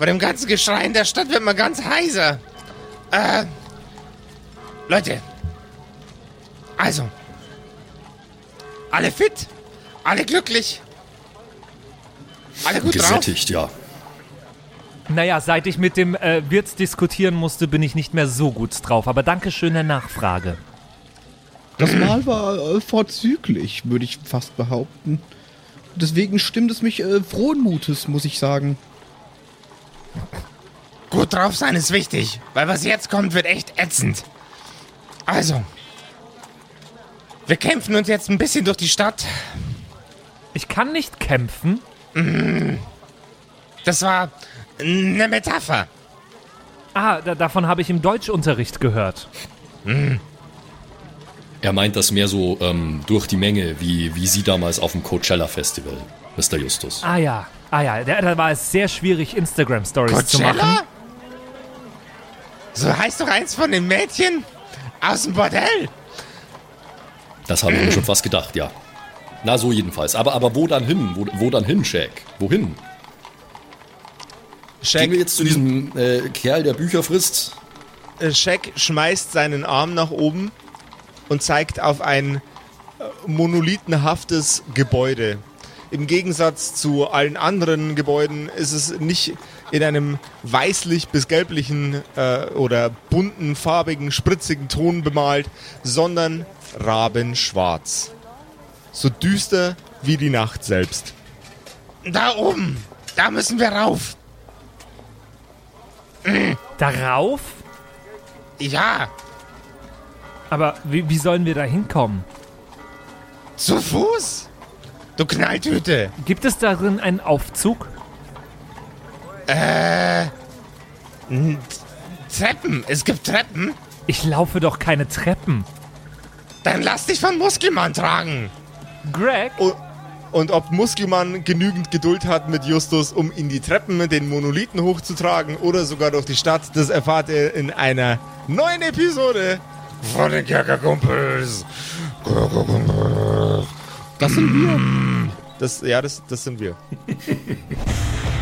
Bei dem ganzen Geschrei in der Stadt wird man ganz heiser. Äh, Leute. Also. Alle fit? Alle glücklich? Alle gut Gesättigt, drauf? ja. Naja, seit ich mit dem äh, Wirt diskutieren musste, bin ich nicht mehr so gut drauf. Aber danke schön der Nachfrage. Das Mahl war äh, vorzüglich, würde ich fast behaupten. Deswegen stimmt es mich äh, frohen Mutes, muss ich sagen. Gut drauf sein ist wichtig, weil was jetzt kommt, wird echt ätzend. Also. Wir kämpfen uns jetzt ein bisschen durch die Stadt. Ich kann nicht kämpfen. Das war eine Metapher. Ah, da, davon habe ich im Deutschunterricht gehört. Er meint das mehr so ähm, durch die Menge, wie, wie Sie damals auf dem Coachella Festival, Mr. Justus. Ah ja, ah ja, da, da war es sehr schwierig, Instagram-Stories zu machen. So heißt doch eins von den Mädchen aus dem Bordell. Das habe ich mir schon fast gedacht, ja. Na, so jedenfalls. Aber, aber wo dann hin? Wo, wo dann hin, Shaq? Wohin? Gehen wir jetzt zu diesem äh, Kerl, der Bücher frisst? Äh, Shaq schmeißt seinen Arm nach oben und zeigt auf ein äh, monolithenhaftes Gebäude. Im Gegensatz zu allen anderen Gebäuden ist es nicht in einem weißlich bis gelblichen äh, oder bunten, farbigen, spritzigen Ton bemalt, sondern rabenschwarz. So düster wie die Nacht selbst. Da oben. Da müssen wir rauf. Darauf? Ja, Aber wie, wie sollen wir da hinkommen? zu Fuß. Du Knalltüte. Gibt es darin einen Aufzug? Treppen. Es gibt Treppen. Ich laufe doch keine Treppen. Dann lass dich von Muskelmann tragen. Greg? Und, und ob Muskelmann genügend Geduld hat mit Justus, um in die Treppen den Monolithen hochzutragen oder sogar durch die Stadt, das erfahrt ihr in einer neuen Episode. Von den Kerkerkumpels. Das sind wir. Das, ja, das, das sind wir.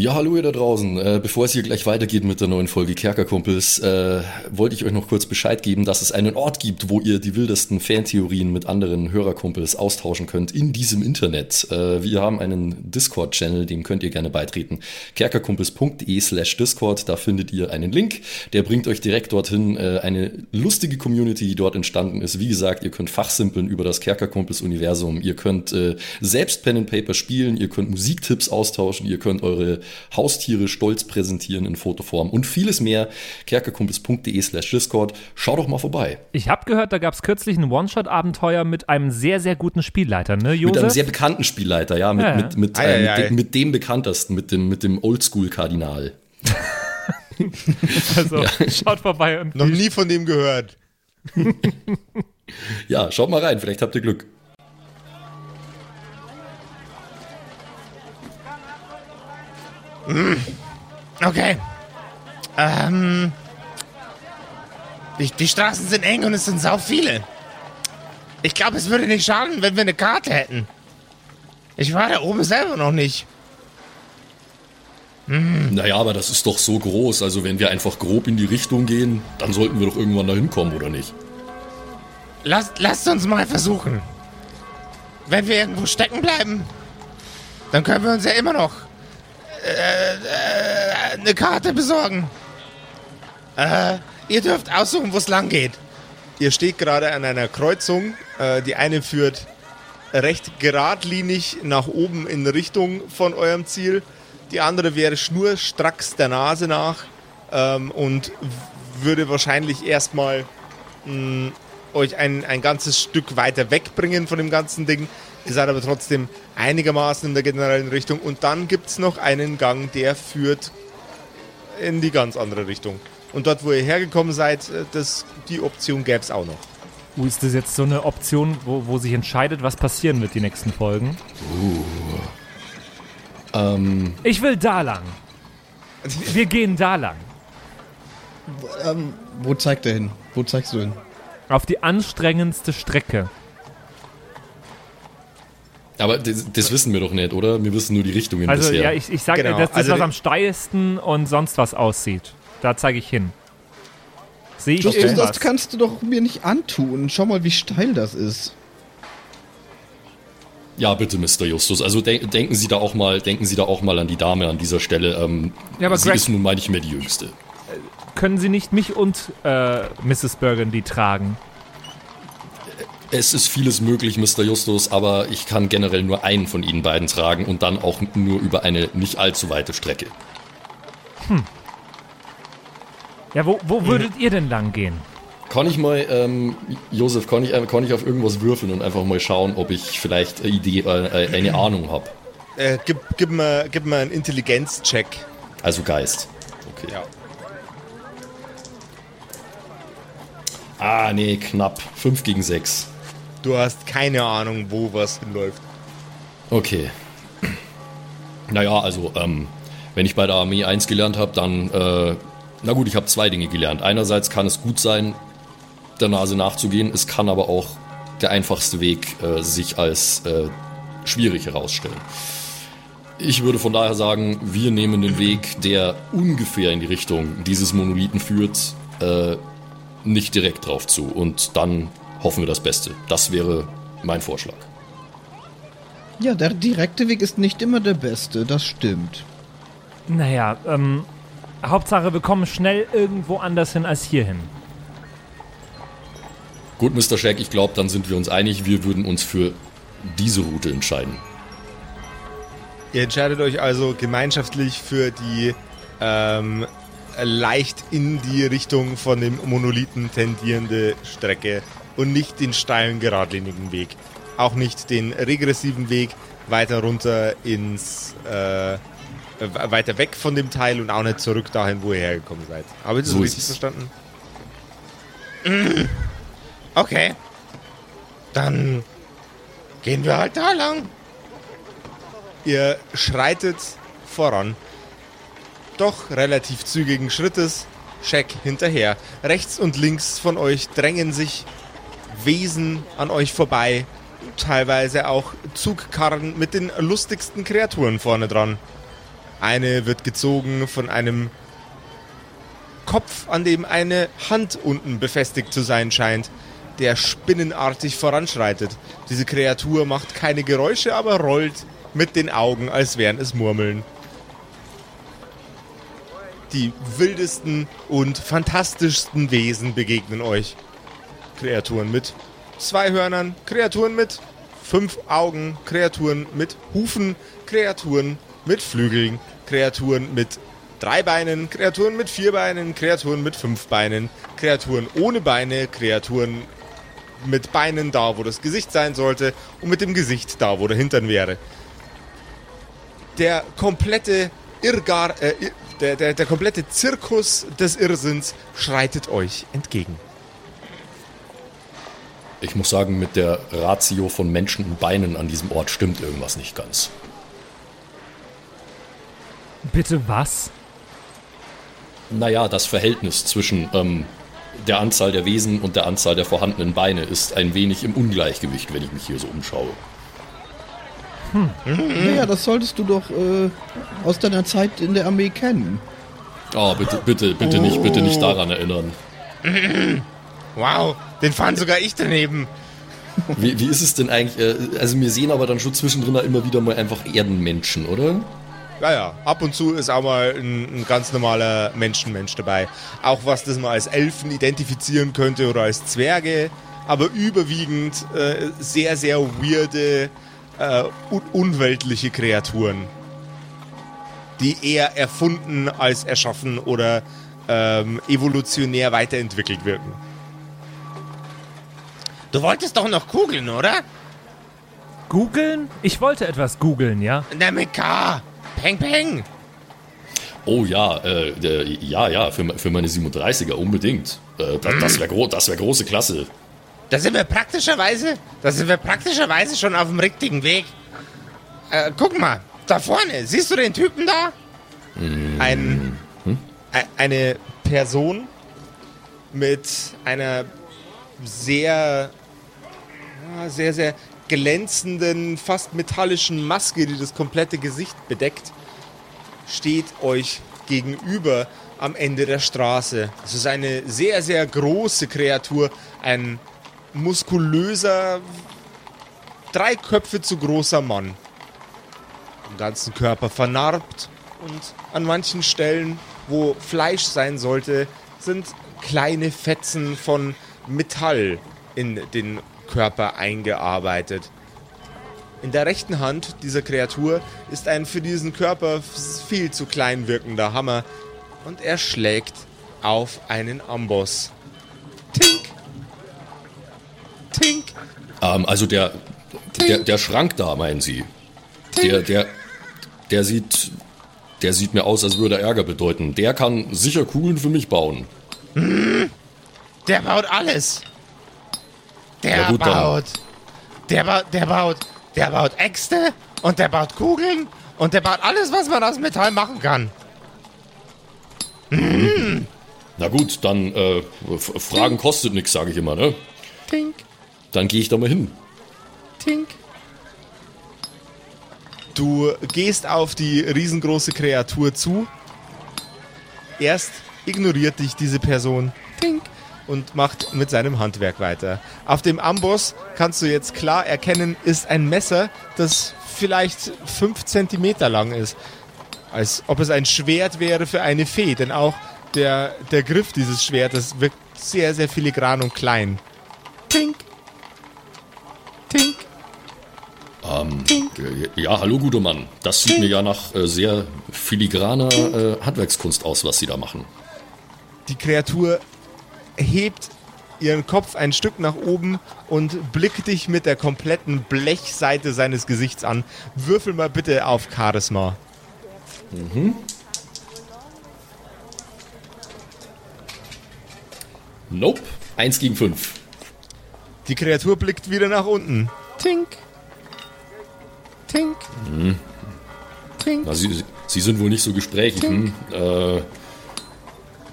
Ja, hallo ihr da draußen. Äh, bevor es hier gleich weitergeht mit der neuen Folge Kerkerkumpels, äh, wollte ich euch noch kurz Bescheid geben, dass es einen Ort gibt, wo ihr die wildesten Fantheorien mit anderen Hörerkumpels austauschen könnt in diesem Internet. Äh, wir haben einen Discord-Channel, dem könnt ihr gerne beitreten. kerkerkumpels.de slash Discord, da findet ihr einen Link, der bringt euch direkt dorthin. Äh, eine lustige Community, die dort entstanden ist. Wie gesagt, ihr könnt fachsimpeln über das Kerkerkumpels-Universum. Ihr könnt äh, selbst Pen and Paper spielen, ihr könnt Musiktipps austauschen, ihr könnt eure Haustiere stolz präsentieren in Fotoform und vieles mehr. kerkerkumpels.de slash Discord. Schau doch mal vorbei. Ich habe gehört, da gab es kürzlich ein One-Shot-Abenteuer mit einem sehr, sehr guten Spielleiter, ne, Mit einem Josef? sehr bekannten Spielleiter, ja, mit, Ja, ja. mit, mit, Ei, äh, ei, mit, ei. dem, mit dem bekanntesten, mit dem, mit dem Oldschool-Kardinal. also, schaut vorbei und Noch nie von dem gehört. Ja, schaut mal rein, vielleicht habt ihr Glück. Okay. Ähm. Die, die Straßen sind eng und es sind sau viele. Ich glaube, es würde nicht schaden, wenn wir eine Karte hätten. Ich war da oben selber noch nicht. Naja, aber das ist doch so groß. Also, wenn wir einfach grob in die Richtung gehen, dann sollten wir doch irgendwann dahin kommen, oder nicht? Lasst, lasst uns mal versuchen. Wenn wir irgendwo stecken bleiben, dann können wir uns ja immer noch äh, äh, eine Karte besorgen. Äh, ihr dürft aussuchen, wo es lang geht. Ihr steht gerade an einer Kreuzung. Äh, die eine führt recht geradlinig nach oben in Richtung von eurem Ziel. Die andere wäre schnurstracks der Nase nach ähm, und würde wahrscheinlich erstmal mh, euch ein, ein ganzes Stück weiter wegbringen von dem ganzen Ding. Ihr seid aber trotzdem einigermaßen in der generellen Richtung. Und dann gibt es noch einen Gang, der führt in die ganz andere Richtung. Und dort, wo ihr hergekommen seid, äh, das, die Option gäbe es auch noch. Uh, ist das jetzt so eine Option, wo, wo sich entscheidet, was passieren wird die nächsten Folgen? Ähm, Ich will da lang. Wir gehen da lang. Ähm, wo zeigt er hin? Wo zeigst du hin? Auf die anstrengendste Strecke. Aber das, das wissen wir doch nicht, oder? Wir wissen nur die Richtungen Also bisher. ja, ich, ich sage, Genau, das ist also was am steilsten und sonst was aussieht. Da zeige ich hin. Sehe ich irgendwas? das kannst du doch mir nicht antun. Schau mal, wie steil das ist. Ja, bitte, Mr. Justus. Also de denken Sie da auch mal, denken Sie da auch mal an die Dame an dieser Stelle. Ähm, Ja, aber sie Greg- ist nun mal nicht mehr die Jüngste. Können Sie nicht mich und äh, Mrs. Burgundy tragen? Es ist vieles möglich, Mr. Justus, aber ich kann generell nur einen von Ihnen beiden tragen und dann auch nur über eine nicht allzu weite Strecke. Ja, wo, wo würdet ihr denn lang gehen? Kann ich mal, ähm, Josef, kann ich, äh, kann ich auf irgendwas würfeln und einfach mal schauen, ob ich vielleicht eine Idee, äh, äh, eine Ahnung habe? Äh, gib, gib, mir, gib mir einen Intelligenzcheck. Also Geist. Okay. Ja. Ah, nee, knapp. 5 gegen 6. Du hast keine Ahnung, wo was hinläuft. Okay. Naja, also, ähm, wenn ich bei der Armee 1 gelernt habe, dann, äh, na gut, ich habe zwei Dinge gelernt. Einerseits kann es gut sein, der Nase nachzugehen. Es kann aber auch der einfachste Weg äh, sich als äh, schwierig herausstellen. Ich würde von daher sagen, wir nehmen den Weg, der ungefähr in die Richtung dieses Monolithen führt, äh, nicht direkt drauf zu. Und dann hoffen wir das Beste. Das wäre mein Vorschlag. Ja, der direkte Weg ist nicht immer der beste, das stimmt. Naja, ähm, Hauptsache, wir kommen schnell irgendwo anders hin als hierhin. Gut, Mr. Shack, ich glaube, dann sind wir uns einig, wir würden uns für diese Route entscheiden. Ihr entscheidet euch also gemeinschaftlich für die ähm, leicht in die Richtung von dem Monolithen tendierende Strecke und nicht den steilen, geradlinigen Weg. Auch nicht den regressiven Weg weiter runter ins, äh, weiter weg von dem Teil und auch nicht zurück dahin, wo ihr hergekommen seid. Habe ich das So richtig verstanden? Okay. Dann gehen wir halt da lang. Ihr schreitet voran. Doch relativ zügigen Schrittes, Scheck hinterher. Rechts und links von euch drängen sich Wesen an euch vorbei. Teilweise auch Zugkarren mit den lustigsten Kreaturen vorne dran. Eine wird gezogen von einem Kopf, an dem eine Hand unten befestigt zu sein scheint, der spinnenartig voranschreitet. Diese Kreatur macht keine Geräusche, aber rollt mit den Augen, als wären es Murmeln. Die wildesten und fantastischsten Wesen begegnen euch. Kreaturen mit zwei Hörnern, Kreaturen mit fünf Augen, Kreaturen mit Hufen, Kreaturen mit Flügeln, Kreaturen mit drei Beinen, Kreaturen mit vier Beinen, Kreaturen mit fünf Beinen, Kreaturen ohne Beine, Kreaturen mit Beinen da, wo das Gesicht sein sollte und mit dem Gesicht da, wo der Hintern wäre. Der komplette Irrgar, äh, der, der, der komplette Zirkus des Irrsinns schreitet euch entgegen. Ich muss sagen, mit der Ratio von Menschen und Beinen an diesem Ort stimmt irgendwas nicht ganz. Bitte was? Naja, das Verhältnis zwischen ähm, der Anzahl der Wesen und der Anzahl der vorhandenen Beine ist ein wenig im Ungleichgewicht, wenn ich mich hier so umschaue. Ja, ja, das solltest du doch äh, aus deiner Zeit in der Armee kennen. Oh, bitte, bitte, bitte nicht, bitte nicht daran erinnern. Wow, den fand sogar ich daneben. Wie, wie ist es denn eigentlich? Äh, also wir sehen aber dann schon zwischendrin immer wieder mal einfach Erdenmenschen, oder? Ja, ja, ab und zu ist auch mal ein, ein ganz normaler Menschenmensch dabei. Auch was das man als Elfen identifizieren könnte oder als Zwerge, aber überwiegend äh, sehr, sehr weirde, äh, un unweltliche Kreaturen. Die eher erfunden als erschaffen oder ähm, evolutionär weiterentwickelt wirken. Du wolltest doch noch kugeln, oder? Googeln? Ich wollte etwas googeln, ja? Na mit K. Peng, peng. Oh ja, äh, äh, ja, ja, für, für meine 37er unbedingt. Äh, das das wäre gro das wär große Klasse. Da sind wir praktischerweise, da sind wir praktischerweise schon auf dem richtigen Weg. Äh, guck mal, da vorne, siehst du den Typen da? Ein, e- eine Person mit einer sehr, ja, sehr, sehr glänzenden, fast metallischen Maske, die das komplette Gesicht bedeckt, steht euch gegenüber am Ende der Straße. Es ist eine sehr, sehr große Kreatur, ein muskulöser, drei Köpfe zu großer Mann. Im ganzen Körper vernarbt und an manchen Stellen, wo Fleisch sein sollte, sind kleine Fetzen von Metall in den Körper eingearbeitet. In der rechten Hand dieser Kreatur ist ein für diesen Körper viel zu klein wirkender Hammer und er schlägt auf einen Amboss. Tink! Tink! Ähm, also der, der, der Schrank da, meinen Sie? Der, der, der sieht, der sieht mir aus, als würde er Ärger bedeuten. Der kann sicher Kugeln für mich bauen. Der baut alles. Der Ja, gut, baut. Der baut, der baut, der baut Äxte und der baut Kugeln und der baut alles, was man aus Metall machen kann. Na gut, dann äh, Fragen kostet nichts, sage ich immer, ne? Tink, Dann gehe ich da mal hin. tink. Du gehst auf die riesengroße Kreatur zu. Erst ignoriert dich diese Person tink, und macht mit seinem Handwerk weiter. Auf dem Amboss kannst du jetzt klar erkennen, ist ein Messer, das vielleicht 5 cm lang ist. Als ob es ein Schwert wäre für eine Fee, denn auch der, der Griff dieses Schwertes wirkt sehr, sehr filigran und klein. Tink. Tink. Äh, Ja, hallo, guter Mann. Das sieht mir ja nach äh, sehr filigraner äh, Handwerkskunst aus, was Sie da machen. Die Kreatur hebt ihren Kopf ein Stück nach oben und blickt dich mit der kompletten Blechseite seines Gesichts an. Würfel mal bitte auf Charisma. Nope. Eins gegen fünf. Die Kreatur blickt wieder nach unten. Tink. Tink. Tink. Na, Sie, Sie sind wohl nicht so gesprächig. Hm? Äh,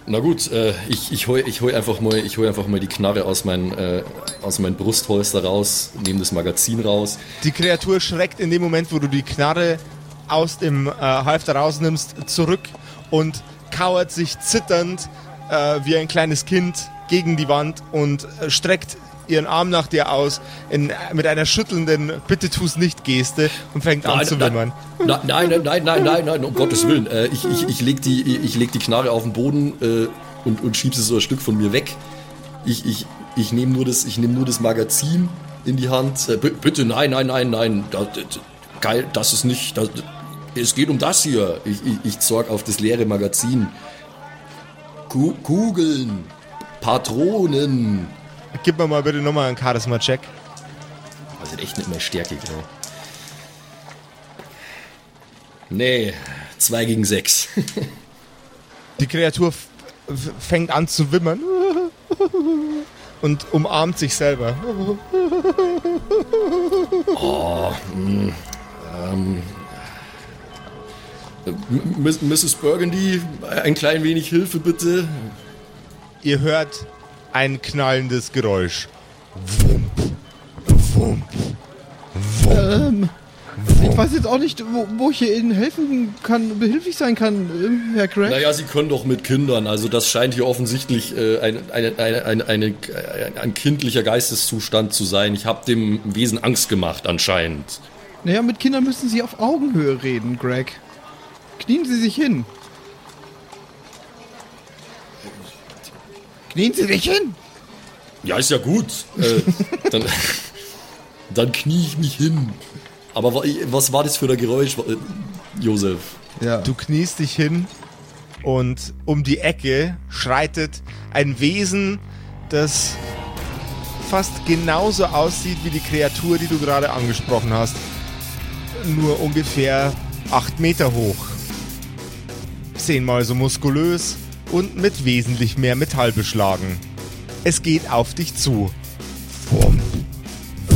na gut, äh, ich, ich hol, ich hol einfach mal, hol einfach mal die Knarre aus meinem äh, aus meinem Brustholster raus, nehme das Magazin raus. Die Kreatur schreckt in dem Moment, wo du die Knarre aus dem äh, Halfter rausnimmst, zurück und kauert sich zitternd äh, wie ein kleines Kind gegen die Wand und äh, streckt ihren Arm nach dir aus in, mit einer schüttelnden Bitte tu's nicht Geste und fängt an zu wimmern. Nein, nein, nein, nein, nein, nein, nein, um Gottes Willen. Äh, ich, ich, ich leg die, ich leg die Knarre auf den Boden äh, und, und schieb sie so ein Stück von mir weg. Ich, ich, ich nehme nur, das- ich nehm nur das Magazin in die Hand. Äh, bitte, nein, nein, nein, nein. Das, geil, das ist nicht. Das, es geht um das hier. Ich, ich, ich zorg auf das leere Magazin. Ku Kugeln, Patronen. Gib mir mal bitte nochmal einen Charisma-Check. Das ist echt nicht mehr stärkig, ey. Nee, zwei gegen sechs. Die Kreatur fängt an zu wimmern und umarmt sich selber. Miss- Mrs. Burgundy, ein klein wenig Hilfe bitte. Ihr hört ein knallendes Geräusch. Wump, wump. Ähm, ich weiß jetzt auch nicht, wo, wo ich Ihnen helfen kann, behilflich sein kann, ähm, Herr Craig. Naja, Sie können doch mit Kindern. Also das scheint hier offensichtlich äh, ein, eine, eine, eine, ein kindlicher Geisteszustand zu sein. Ich habe dem Wesen Angst gemacht anscheinend. Naja, mit Kindern müssen Sie auf Augenhöhe reden, Greg. Knien Sie sich hin. Knien Sie sich hin! Ja, ist ja gut. Äh, dann, dann knie ich mich hin. Aber wa- was war das für ein Geräusch, äh, Josef? Ja. Du kniest dich hin und um die Ecke schreitet ein Wesen, das fast genauso aussieht wie die Kreatur, die du gerade angesprochen hast. Nur ungefähr acht Meter hoch. zehnmal so muskulös und mit wesentlich mehr Metall beschlagen. Es geht auf dich zu. Womp,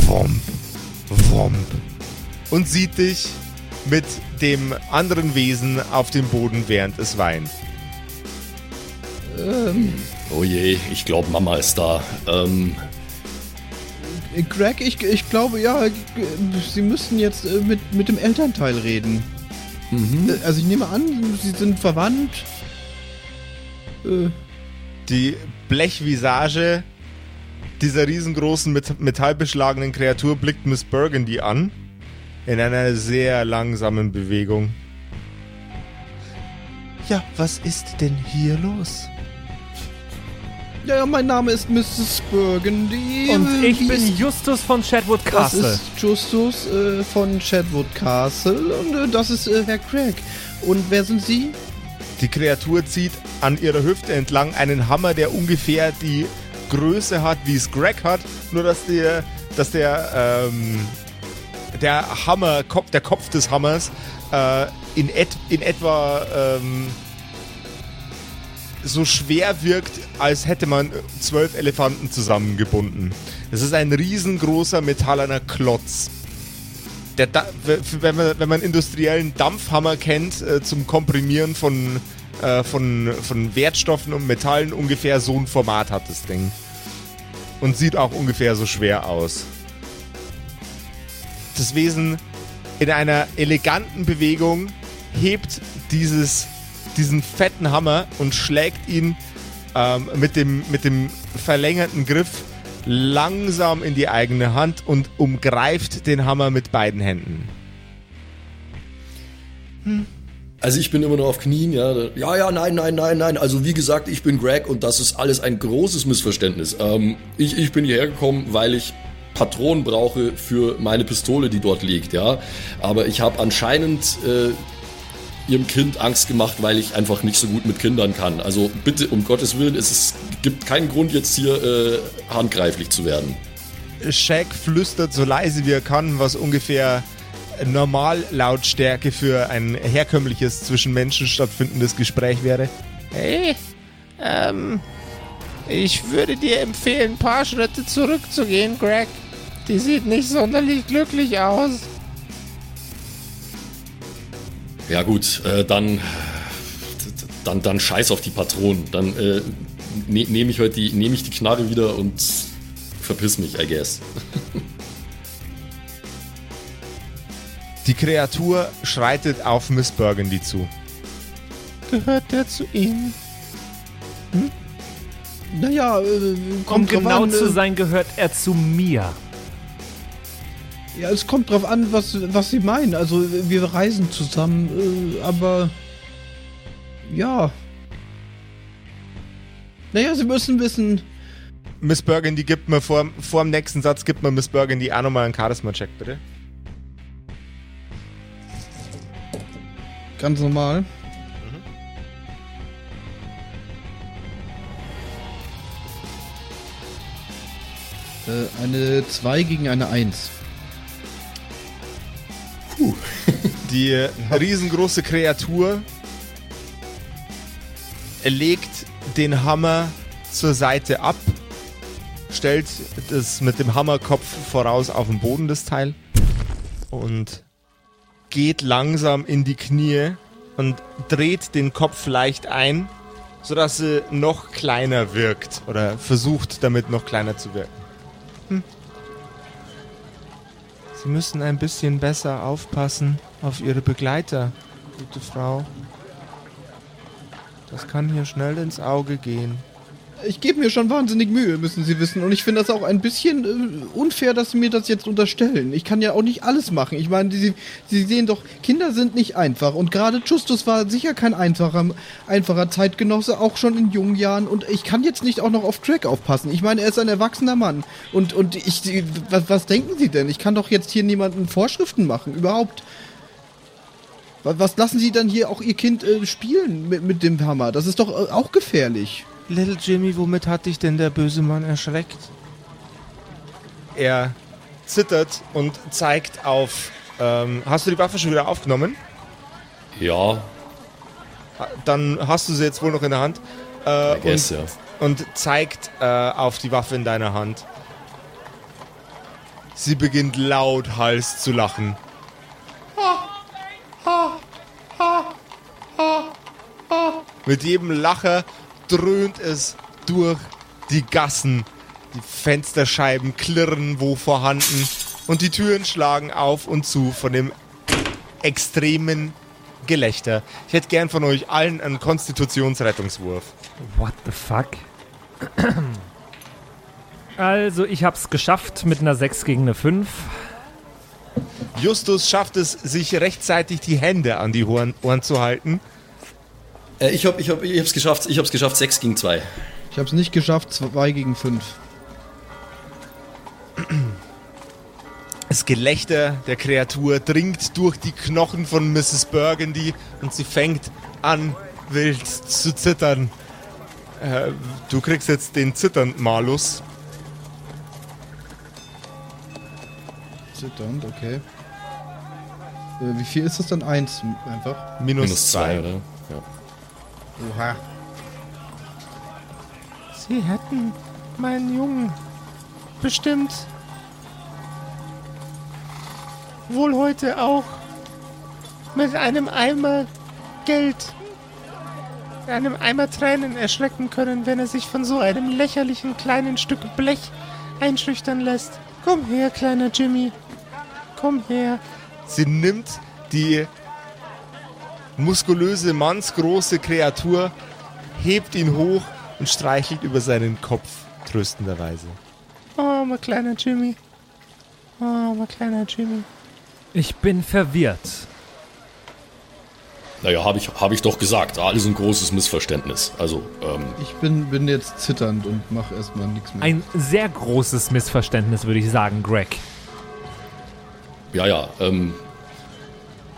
womp, womp. Und sieht dich mit dem anderen Wesen auf dem Boden, während es weint. Oh je, ich glaube, Mama ist da. Ähm, Äh, Greg, ich, ich glaube, ja, Sie müssten jetzt äh, mit, mit dem Elternteil reden. Äh, Also ich nehme an, Sie sind verwandt. Die Blechvisage dieser riesengroßen met metallbeschlagenen Kreatur blickt Miss Burgundy an. In einer sehr langsamen Bewegung. Ja, was ist denn hier los? ja, ja, mein Name ist Mrs. Burgundy. Und ich wie bin ist- Justus von Shadwood Das Castle. ist Justus äh, von Chadwood Castle und äh, das ist äh, Herr Craig. Und wer sind Sie? Die Kreatur zieht an ihrer Hüfte entlang einen Hammer, der ungefähr die Größe hat, wie es Greg hat, nur dass der, dass der, ähm, der Hammer, Kopf, der Kopf des Hammers äh, in, et, in etwa ähm, so schwer wirkt, als hätte man zwölf Elefanten zusammengebunden. Es ist ein riesengroßer metallerner Klotz. Der da wenn, man, wenn man industriellen Dampfhammer kennt äh, zum Komprimieren von, äh, von, von Wertstoffen und Metallen, ungefähr so ein Format hat das Ding. Und sieht auch ungefähr so schwer aus. Das Wesen in einer eleganten Bewegung hebt dieses, diesen fetten Hammer und schlägt ihn ähm, mit, dem, mit dem verlängerten Griff langsam in die eigene Hand und umgreift den Hammer mit beiden Händen. also ich bin immer noch auf Knien, ja. Ja, ja, nein, nein, nein, nein. Also wie gesagt, ich bin Greg und das ist alles ein großes Missverständnis. Ähm, ich, ich bin hierher gekommen, weil ich Patronen brauche für meine Pistole, die dort liegt, ja. Aber ich habe anscheinend äh, ihrem Kind Angst gemacht, weil ich einfach nicht so gut mit Kindern kann. Also bitte, um Gottes Willen, es ist, gibt keinen Grund jetzt hier äh, handgreiflich zu werden. Shaq flüstert so leise wie er kann, was ungefähr Normallautstärke für ein herkömmliches zwischen Menschen stattfindendes Gespräch wäre. Hey, ähm, ich würde dir empfehlen, ein paar Schritte zurückzugehen, Greg. Die sieht nicht sonderlich glücklich aus. Ja gut, äh, dann, dann, dann scheiß auf die Patronen. Dann äh, ne, nehme ich heute die, nehme ich die Knarre wieder und verpiss mich, I guess. Die Kreatur schreitet auf Miss Burgundy zu. Gehört der zu Ihnen? Naja, äh, Um kommt drauf genau an, zu äh, sein, gehört er zu mir. Ja, es kommt drauf an, was, was Sie meinen. Also, wir reisen zusammen, äh, aber. Ja. Naja, Sie müssen wissen. Miss Burgundy gibt mir vor, vor dem nächsten Satz, gibt mir Miss Burgundy auch nochmal einen Charisma-Check, bitte. Ganz normal. Äh, eine 2 gegen eine 1. Die riesengroße Kreatur legt den Hammer zur Seite ab, stellt das mit dem Hammerkopf voraus auf den Boden, das Teil, und geht langsam in die Knie und dreht den Kopf leicht ein, sodass sie noch kleiner wirkt oder versucht damit noch kleiner zu wirken. Hm. Sie müssen ein bisschen besser aufpassen auf Ihre Begleiter, gute Frau. Das kann hier schnell ins Auge gehen. Ich gebe mir schon wahnsinnig Mühe, müssen Sie wissen. Und ich finde das auch ein bisschen äh, unfair, dass Sie mir das jetzt unterstellen. Ich kann ja auch nicht alles machen. Ich meine, Sie, Sie sehen doch, Kinder sind nicht einfach. Und gerade Justus war sicher kein einfacher, einfacher Zeitgenosse, auch schon in jungen Jahren. Und ich kann jetzt nicht auch noch auf Craig aufpassen. Ich meine, er ist ein erwachsener Mann. Und, und ich, was, was denken Sie denn? Ich kann doch jetzt hier niemanden Vorschriften machen, überhaupt. Was, lassen Sie dann hier auch Ihr Kind äh, spielen mit, mit dem Hammer? Das ist doch äh, auch gefährlich. Little Jimmy, womit hat dich denn der böse Mann erschreckt? Er zittert und zeigt auf. Ähm, hast du die Waffe schon wieder aufgenommen? Ja, dann hast du sie jetzt wohl noch in der Hand. Äh, guess, und, ja. und zeigt äh, auf die Waffe in deiner Hand. Sie beginnt lauthals zu lachen. Mit jedem Lacher dröhnt es durch die Gassen. Die Fensterscheiben klirren wo vorhanden und die Türen schlagen auf und zu von dem extremen Gelächter. Ich hätte gern von euch allen einen Konstitutionsrettungswurf. What the fuck? Also, ich hab's geschafft mit einer 6 gegen eine 5. Justus schafft es, sich rechtzeitig die Hände an die Ohren, Ohren zu halten. Äh, ich, hab, ich, hab, ich hab's geschafft, ich hab's geschafft, 6 gegen 2. Ich habe es nicht geschafft, 2 gegen 5. Das Gelächter der Kreatur dringt durch die Knochen von Mrs. Burgundy und sie fängt an, wild zu zittern. Äh, du kriegst jetzt den Zittern-Malus. Zitternd, okay. Äh, wie viel ist das dann? Eins einfach. Minus, Minus 2, zwei. oder? Ja. Oha. Sie hätten meinen Jungen bestimmt wohl heute auch mit einem Eimer Geld, einem Eimer Tränen erschrecken können, wenn er sich von so einem lächerlichen kleinen Stück Blech einschüchtern lässt. Komm her, kleiner Jimmy. Komm her. Sie nimmt die muskulöse, mannsgroße Kreatur, hebt ihn hoch und streichelt über seinen Kopf tröstenderweise. Oh, mein kleiner Jimmy. Oh, mein kleiner Jimmy. Ich bin verwirrt. Naja, habe ich, hab ich doch gesagt. Alles ein großes Missverständnis. Also, ähm, Ich bin, bin jetzt zitternd und mache erstmal nichts mehr. Ein sehr großes Missverständnis, würde ich sagen, Greg. ja, ja. Ähm,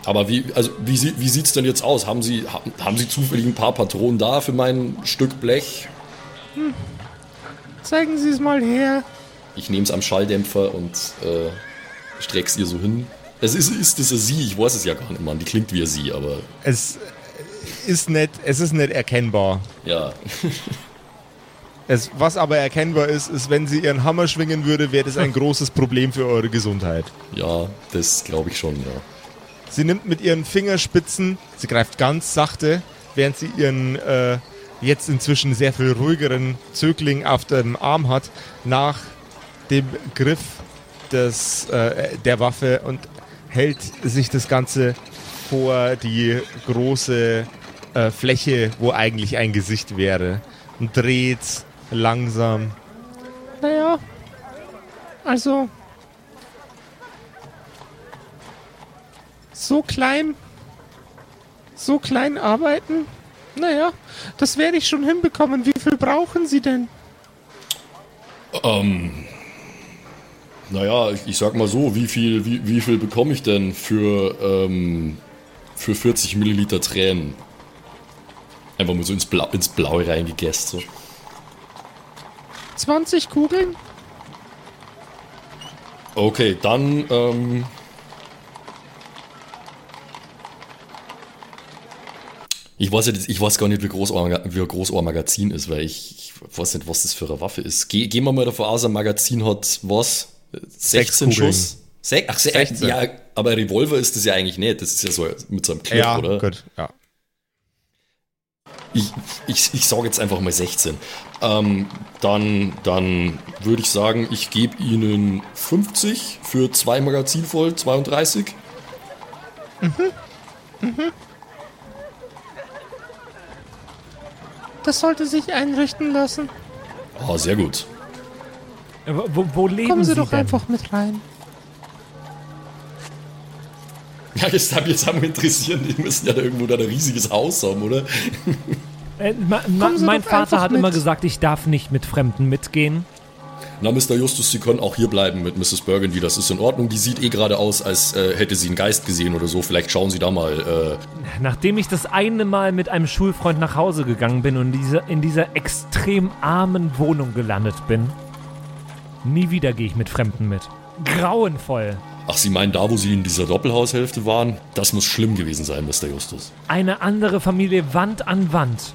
aber wie, also, wie, wie sieht's denn jetzt aus? Haben Sie, haben, haben Sie zufällig ein paar Patronen da für mein Stück Blech? Zeigen Sie es mal her. Ich nehme es am Schalldämpfer und äh, streck's ihr so hin. Es ist, ist es sie, ich weiß es ja gar nicht, Mann. Die klingt wie ein sie, aber Es ist nicht, es ist nicht erkennbar. ja. Es, was aber erkennbar ist, ist, wenn sie ihren Hammer schwingen würde, wäre das ein großes Problem für eure Gesundheit. Ja, das glaube ich schon, ja. Sie nimmt mit ihren Fingerspitzen, sie greift ganz sachte, während sie ihren äh, jetzt inzwischen sehr viel ruhigeren Zögling auf dem Arm hat, nach dem Griff des, äh, der Waffe und hält sich das Ganze vor die große äh, Fläche, wo eigentlich ein Gesicht wäre und dreht langsam. Naja, also. So klein. So klein arbeiten? Naja, das werde ich schon hinbekommen. Wie viel brauchen Sie denn? Ähm, naja, ich, ich sag mal so, wie viel, wie, wie viel bekomme ich denn für, ähm, für 40 Milliliter Tränen? Einfach mal so ins, Blau, ins Blaue reingegessen. So. 20 Kugeln? Okay, dann, ähm, Ich weiß, ja, ich weiß gar nicht, wie groß, euer, wie groß euer Magazin ist, weil ich, ich weiß nicht, was das für eine Waffe ist. Ge, gehen wir mal davon aus, ein Magazin hat was? 16 Kugeln. Schuss? Sech, ach, se- 16. Ja, aber ein Revolver ist das ja eigentlich nicht. Das ist ja so mit so einem Clip, Ja, oder? gut. Ja. Ich, ich, ich sage jetzt einfach mal 16. Ähm, dann dann würde ich sagen, ich gebe Ihnen 50 für zwei Magazin voll, 32. Das sollte sich einrichten lassen. Ah, sehr gut. Wo, wo leben Kommen Sie, Sie doch denn? einfach mit rein. Ja, jetzt haben jetzt haben wir interessiert, die müssen ja da irgendwo da ein riesiges Haus haben, oder? Äh, ma, ma, mein Vater hat immer mit. gesagt, ich darf nicht mit Fremden mitgehen. Na, Mr. Justus, Sie können auch hier bleiben mit Mrs. Burgundy, das ist in Ordnung. Die sieht eh gerade aus, als äh, hätte sie einen Geist gesehen oder so. Vielleicht schauen Sie da mal. Äh, Nachdem ich das eine Mal mit einem Schulfreund nach Hause gegangen bin und diese, in dieser extrem armen Wohnung gelandet bin, nie wieder gehe ich mit Fremden mit. Grauenvoll. Ach, Sie meinen da, wo Sie in dieser Doppelhaushälfte waren? Das muss schlimm gewesen sein, Mr. Justus. Eine andere Familie Wand an Wand.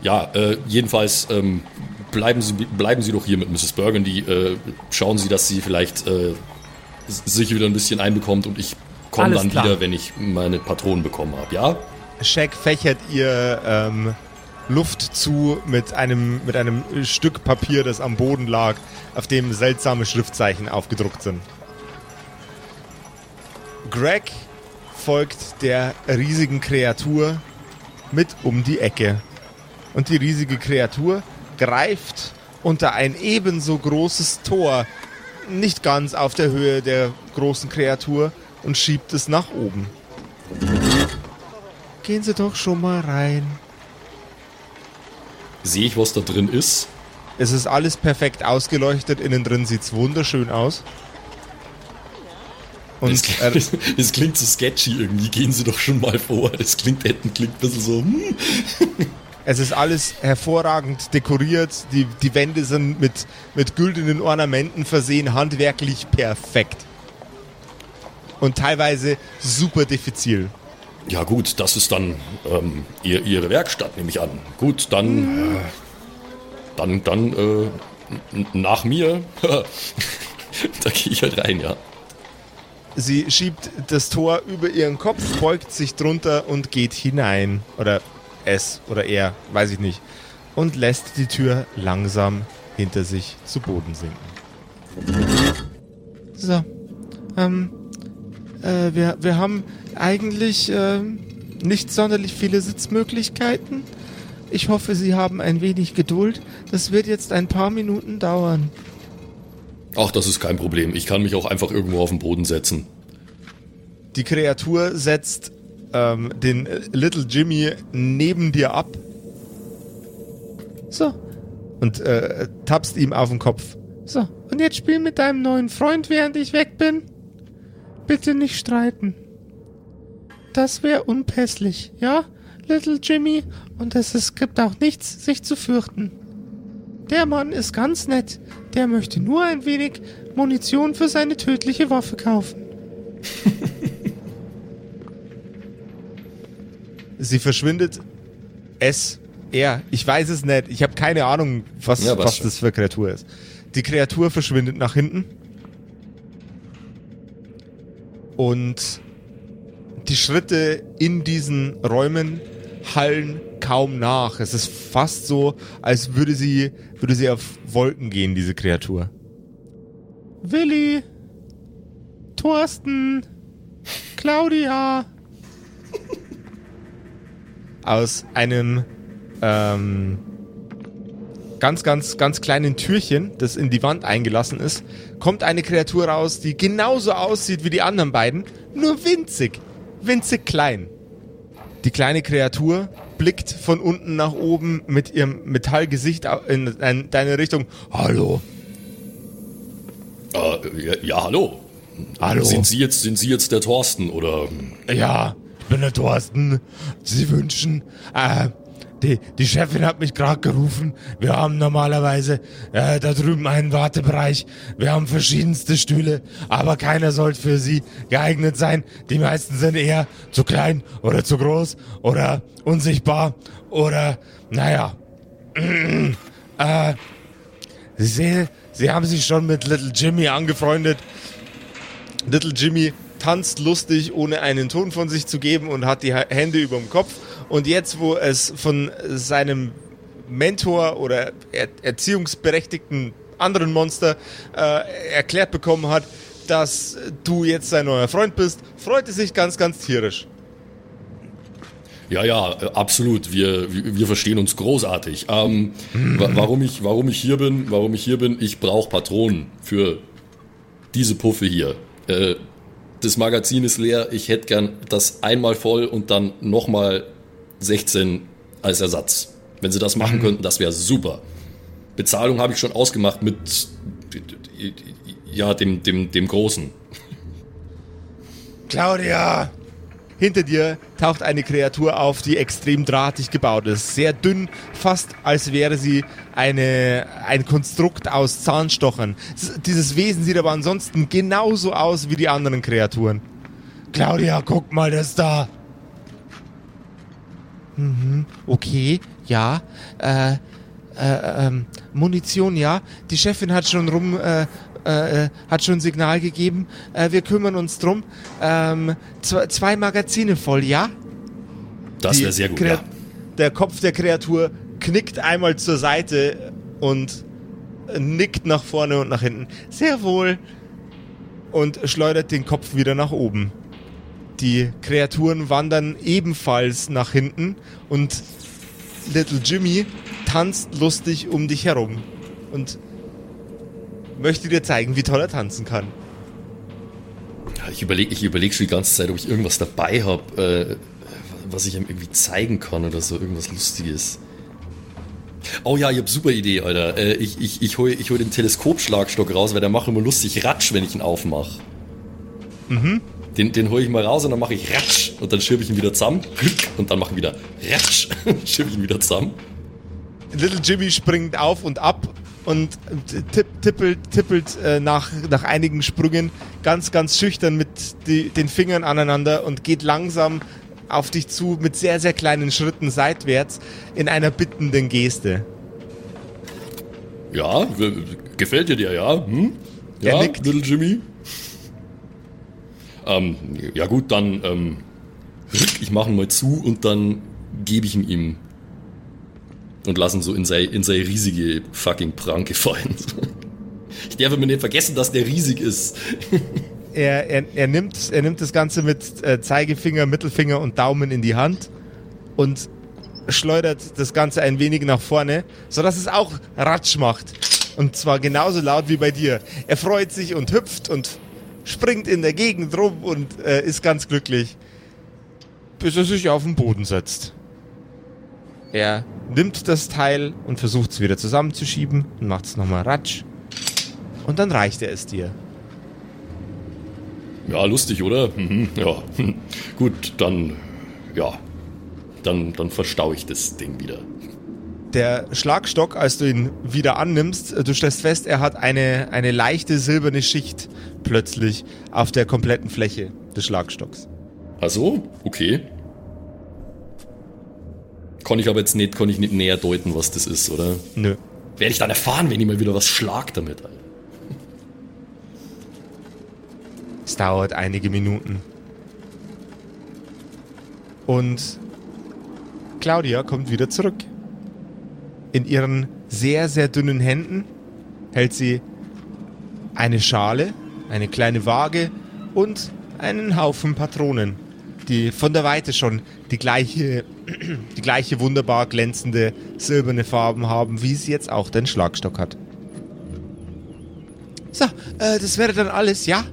Ja, äh, jedenfalls ähm, bleiben, Sie, bleiben Sie doch hier mit Mrs. Burgundy. Äh, schauen Sie, dass sie vielleicht äh, sich wieder ein bisschen einbekommt und ich komme dann klar. wieder, wenn ich meine Patronen bekommen habe. Ja? Shaq fächert ihr ähm, Luft zu mit einem, mit einem Stück Papier, das am Boden lag, auf dem seltsame Schriftzeichen aufgedruckt sind. Greg folgt der riesigen Kreatur mit um die Ecke. Und die riesige Kreatur greift unter ein ebenso großes Tor, nicht ganz auf der Höhe der großen Kreatur, und schiebt es nach oben. Gehen Sie doch schon mal rein. Sehe ich, was da drin ist? Es ist alles perfekt ausgeleuchtet, innen drin sieht's wunderschön aus. Und Es äh, klingt, es klingt so sketchy irgendwie. Gehen Sie doch schon mal vor. Das klingt, klingt ein bisschen so. Hm. Es ist alles hervorragend dekoriert. Die, die Wände sind mit, mit güldenen Ornamenten versehen, handwerklich perfekt. Und teilweise super diffizil. Ja gut, das ist dann ähm, ihr, Ihre Werkstatt, nehme ich an. Gut, dann, äh, dann, dann äh, nach mir. da gehe ich halt rein, ja. Sie schiebt das Tor über ihren Kopf, beugt sich drunter und geht hinein. Oder es oder er, weiß ich nicht. Und lässt die Tür langsam hinter sich zu Boden sinken. So. Ähm, äh, wir, wir haben eigentlich äh, nicht sonderlich viele Sitzmöglichkeiten. Ich hoffe, Sie haben ein wenig Geduld. Das wird jetzt ein paar Minuten dauern. Ach, das ist kein Problem. Ich kann mich auch einfach irgendwo auf den Boden setzen. Die Kreatur setzt ähm, den äh, Little Jimmy neben dir ab. So. Und äh, tapst ihm auf den Kopf. So. Und jetzt spiel mit deinem neuen Freund, während ich weg bin. Bitte nicht streiten. Das wäre unpässlich, ja, Little Jimmy? Und es gibt auch nichts, sich zu fürchten. Der Mann ist ganz nett. Der möchte nur ein wenig Munition für seine tödliche Waffe kaufen. Sie verschwindet. Es, er, ich weiß es nicht. Ich habe keine Ahnung, was, Ja, was, schon. das für Kreatur ist. Die Kreatur verschwindet nach hinten. Und die Schritte in diesen Räumen hallen kaum nach. Es ist fast so, als würde sie, würde sie auf Wolken gehen, diese Kreatur. Willi, Thorsten, Claudia. Aus einem ähm, ganz, ganz, ganz kleinen Türchen, das in die Wand eingelassen ist, kommt eine Kreatur raus, die genauso aussieht wie die anderen beiden, nur winzig, winzig klein. Die kleine Kreatur blickt von unten nach oben mit ihrem Metallgesicht in dein- deine Richtung. Hallo. Äh, ja, ja, hallo. Hallo. Sind Sie jetzt, sind Sie jetzt der Thorsten oder? Ja, der Thorsten. Sie wünschen, äh, die, die Chefin hat mich gerade gerufen. Wir haben normalerweise äh, da drüben einen Wartebereich. Wir haben verschiedenste Stühle, aber keiner sollte für Sie geeignet sein. Die meisten sind eher zu klein oder zu groß oder unsichtbar oder, naja. äh, Sie Sie haben sich schon mit Little Jimmy angefreundet. Little Jimmy tanzt lustig, ohne einen Ton von sich zu geben und hat die Hände über dem Kopf. Und jetzt, wo es von seinem Mentor oder er erziehungsberechtigten anderen Monster äh, erklärt bekommen hat, dass du jetzt sein neuer Freund bist, freut er sich ganz, ganz tierisch. Ja, ja, absolut. Wir, wir verstehen uns großartig. Ähm, wa warum ich, warum ich hier bin, warum ich hier bin, ich brauche Patronen für diese Puffe hier. Äh, das Magazin ist leer. Ich hätte gern das einmal voll und dann nochmal 16 als Ersatz. Wenn Sie das machen könnten, das wäre super. Bezahlung habe ich schon ausgemacht mit ja dem dem dem großen. Claudia, hinter dir taucht eine Kreatur auf, die extrem drahtig gebaut ist. Sehr dünn, fast als wäre sie eine, ein Konstrukt aus Zahnstochern. Dieses Wesen sieht aber ansonsten genauso aus wie die anderen Kreaturen. Claudia, guck mal, das da. Mhm, okay, ja. Äh, äh, ähm, Munition, ja. Die Chefin hat schon rum, äh, äh, äh hat schon Signal gegeben. Äh, wir kümmern uns drum. Ähm, zwei Magazine voll, ja? Das wäre sehr gut, ja. Der Kopf der Kreatur knickt einmal zur Seite und nickt nach vorne und nach hinten. Sehr wohl. Und schleudert den Kopf wieder nach oben. Die Kreaturen wandern ebenfalls nach hinten und Little Jimmy tanzt lustig um dich herum und möchte dir zeigen, wie toll er tanzen kann. Ich überlege ich überleg schon die ganze Zeit, ob ich irgendwas dabei habe, äh, was ich ihm irgendwie zeigen kann oder so, irgendwas Lustiges. Oh ja, ich hab super Idee, Alter. Äh, ich, ich, ich hole ich hol den Teleskopschlagstock raus, weil der macht immer lustig Ratsch, wenn ich ihn aufmache. Mhm. Den, den hole ich mal raus und dann mache ich Ratsch und dann schiebe ich ihn wieder zusammen und dann mache ich wieder Ratsch, schiebe ich ihn wieder zusammen. Little Jimmy springt auf und ab und tipp, tippelt, tippelt äh, nach, nach einigen Sprüngen ganz, ganz schüchtern mit die, den Fingern aneinander und geht langsam auf dich zu mit sehr, sehr kleinen Schritten seitwärts in einer bittenden Geste. Ja, gefällt dir der, ja? Hm? Ja, Little Jimmy? Ähm, ja gut, dann ähm, ich mache ihn mal zu und dann gebe ich ihn ihm und lasse ihn so in seine in sei riesige fucking Pranke fallen. Ich darf mir nicht vergessen, dass der riesig ist. Er, er, er, nimmt, er nimmt das Ganze mit äh, Zeigefinger, Mittelfinger und Daumen in die Hand und schleudert das Ganze ein wenig nach vorne, sodass es auch Ratsch macht. Und zwar genauso laut wie bei dir. Er freut sich und hüpft und springt in der Gegend rum und äh, ist ganz glücklich, bis er sich auf den Boden setzt. Er nimmt das Teil und versucht es wieder zusammenzuschieben und macht es nochmal ratsch. Und dann reicht er es dir. Ja, lustig, oder? Mhm, ja. Gut, dann, ja. Dann, dann verstaue ich das Ding wieder. Der Schlagstock, als du ihn wieder annimmst, du stellst fest, er hat eine, eine leichte silberne Schicht plötzlich auf der kompletten Fläche des Schlagstocks. Also, okay. Kann ich aber jetzt nicht, kann ich nicht näher deuten, was das ist, oder? Nö. Werde ich dann erfahren, wenn ich mal wieder was schlag damit. Es dauert einige Minuten. Und Claudia kommt wieder zurück. In ihren sehr, sehr dünnen Händen hält sie eine Schale eine kleine Waage und einen Haufen Patronen, die von der Weite schon die gleiche, die gleiche wunderbar glänzende silberne Farben haben, wie sie jetzt auch den Schlagstock hat. So, äh, das wäre dann alles, ja?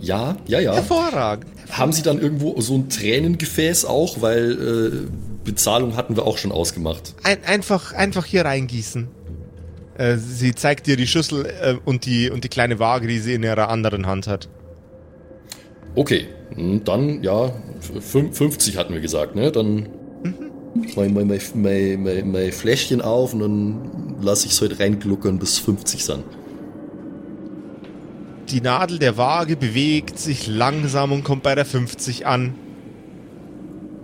Ja, ja, ja. Hervorragend. Haben Sie dann irgendwo so ein Tränengefäß auch, weil äh, Bezahlung hatten wir auch schon ausgemacht. Ein, einfach, einfach hier reingießen. Äh, sie zeigt dir die Schüssel äh, und, die, und die kleine Waage, die sie in ihrer anderen Hand hat. Okay, hm, dann ja, 50 hatten wir gesagt, ne? Dann. Mein, mein, mein, mein, mein Fläschchen auf und dann lasse ich es heute reingluckern bis 50 sind. Die Nadel der Waage bewegt sich langsam und kommt bei der 50 an.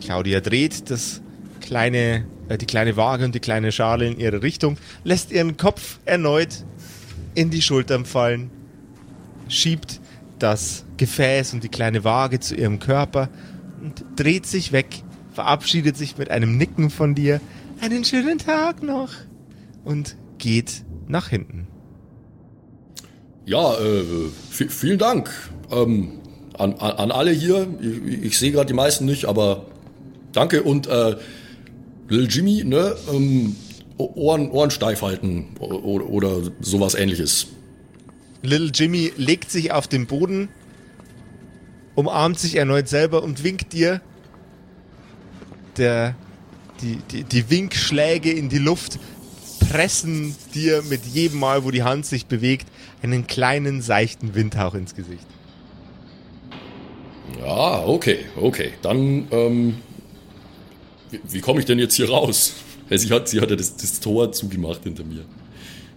Claudia dreht das kleine äh, die kleine Waage und die kleine Schale in ihre Richtung, lässt ihren Kopf erneut in die Schultern fallen, schiebt das Gefäß und die kleine Waage zu ihrem Körper und dreht sich weg, verabschiedet sich mit einem Nicken von dir, einen schönen Tag noch und geht nach hinten. Ja, äh, vielen Dank ähm, an, an, alle hier. Ich, ich sehe gerade die meisten nicht, aber danke und äh, Lil Jimmy, ne, ähm, Ohren, Ohren steif halten oder, oder sowas ähnliches. Lil Jimmy legt sich auf den Boden, umarmt sich erneut selber und winkt dir. Der, die, die, die Winkschläge in die Luft pressen dir mit jedem Mal, wo die Hand sich bewegt, einen kleinen, seichten Windhauch ins Gesicht. Ja, okay, okay. Dann, ähm, wie, wie komme ich denn jetzt hier raus? Ja, sie hat, sie hat ja das, das Tor zugemacht hinter mir.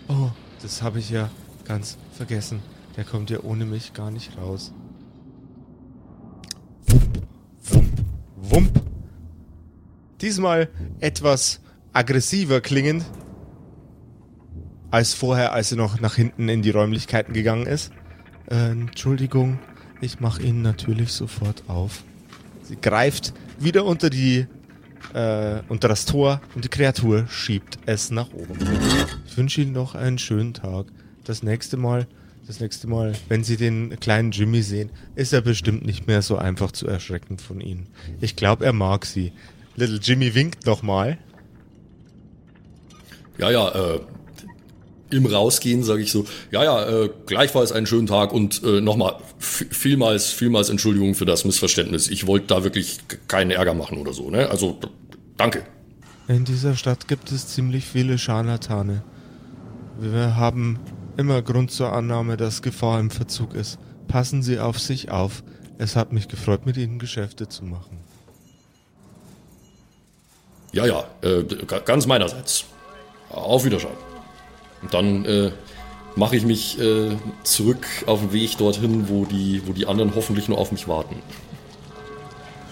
Oh, das habe ich ja ganz vergessen. Der kommt ja ohne mich gar nicht raus. Wump, wump, wump. Diesmal etwas aggressiver klingend als vorher, als sie noch nach hinten in die Räumlichkeiten gegangen ist. Äh, Entschuldigung, ich mache Ihnen natürlich sofort auf. Sie greift wieder unter die äh, unter das Tor und die Kreatur schiebt es nach oben. Ich wünsche Ihnen noch einen schönen Tag. Das nächste Mal, das nächste Mal, wenn Sie den kleinen Jimmy sehen, ist er bestimmt nicht mehr so einfach zu erschrecken von Ihnen. Ich glaube, er mag Sie. Little Jimmy winkt nochmal. Ja, ja, äh, im Rausgehen sage ich so, ja, ja, äh, gleichfalls einen schönen Tag und äh, nochmal vielmals, vielmals Entschuldigung für das Missverständnis. Ich wollte da wirklich keinen Ärger machen oder so, ne? Also, danke. In dieser Stadt gibt es ziemlich viele Scharlatane. Wir haben immer Grund zur Annahme, dass Gefahr im Verzug ist. Passen Sie auf sich auf. Es hat mich gefreut, mit Ihnen Geschäfte zu machen. Ja, ja, äh, ganz meinerseits. Auf Wiedersehen. Und dann äh, mache ich mich äh, zurück auf den Weg dorthin, wo die, wo die anderen hoffentlich nur auf mich warten.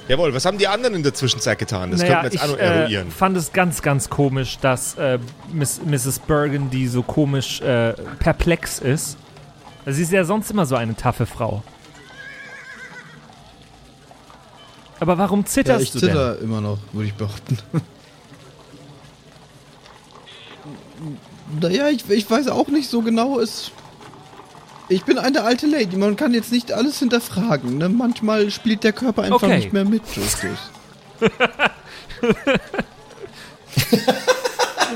Jawohl, was haben die anderen in der Zwischenzeit getan? Das naja, könnten wir jetzt ich äh, eruieren. fand es ganz, ganz komisch, dass äh, Miss, Mrs. Burgundy so komisch äh, perplex ist. Sie ist ja sonst immer so eine taffe Frau. Aber warum Ja, zitterst ich du denn? zitter immer noch, würde ich behaupten. naja, ich, ich weiß auch nicht so genau. Es, ich bin eine alte Lady. Man kann jetzt nicht alles hinterfragen. Ne? Manchmal spielt der Körper einfach Okay. nicht mehr mit. Justus.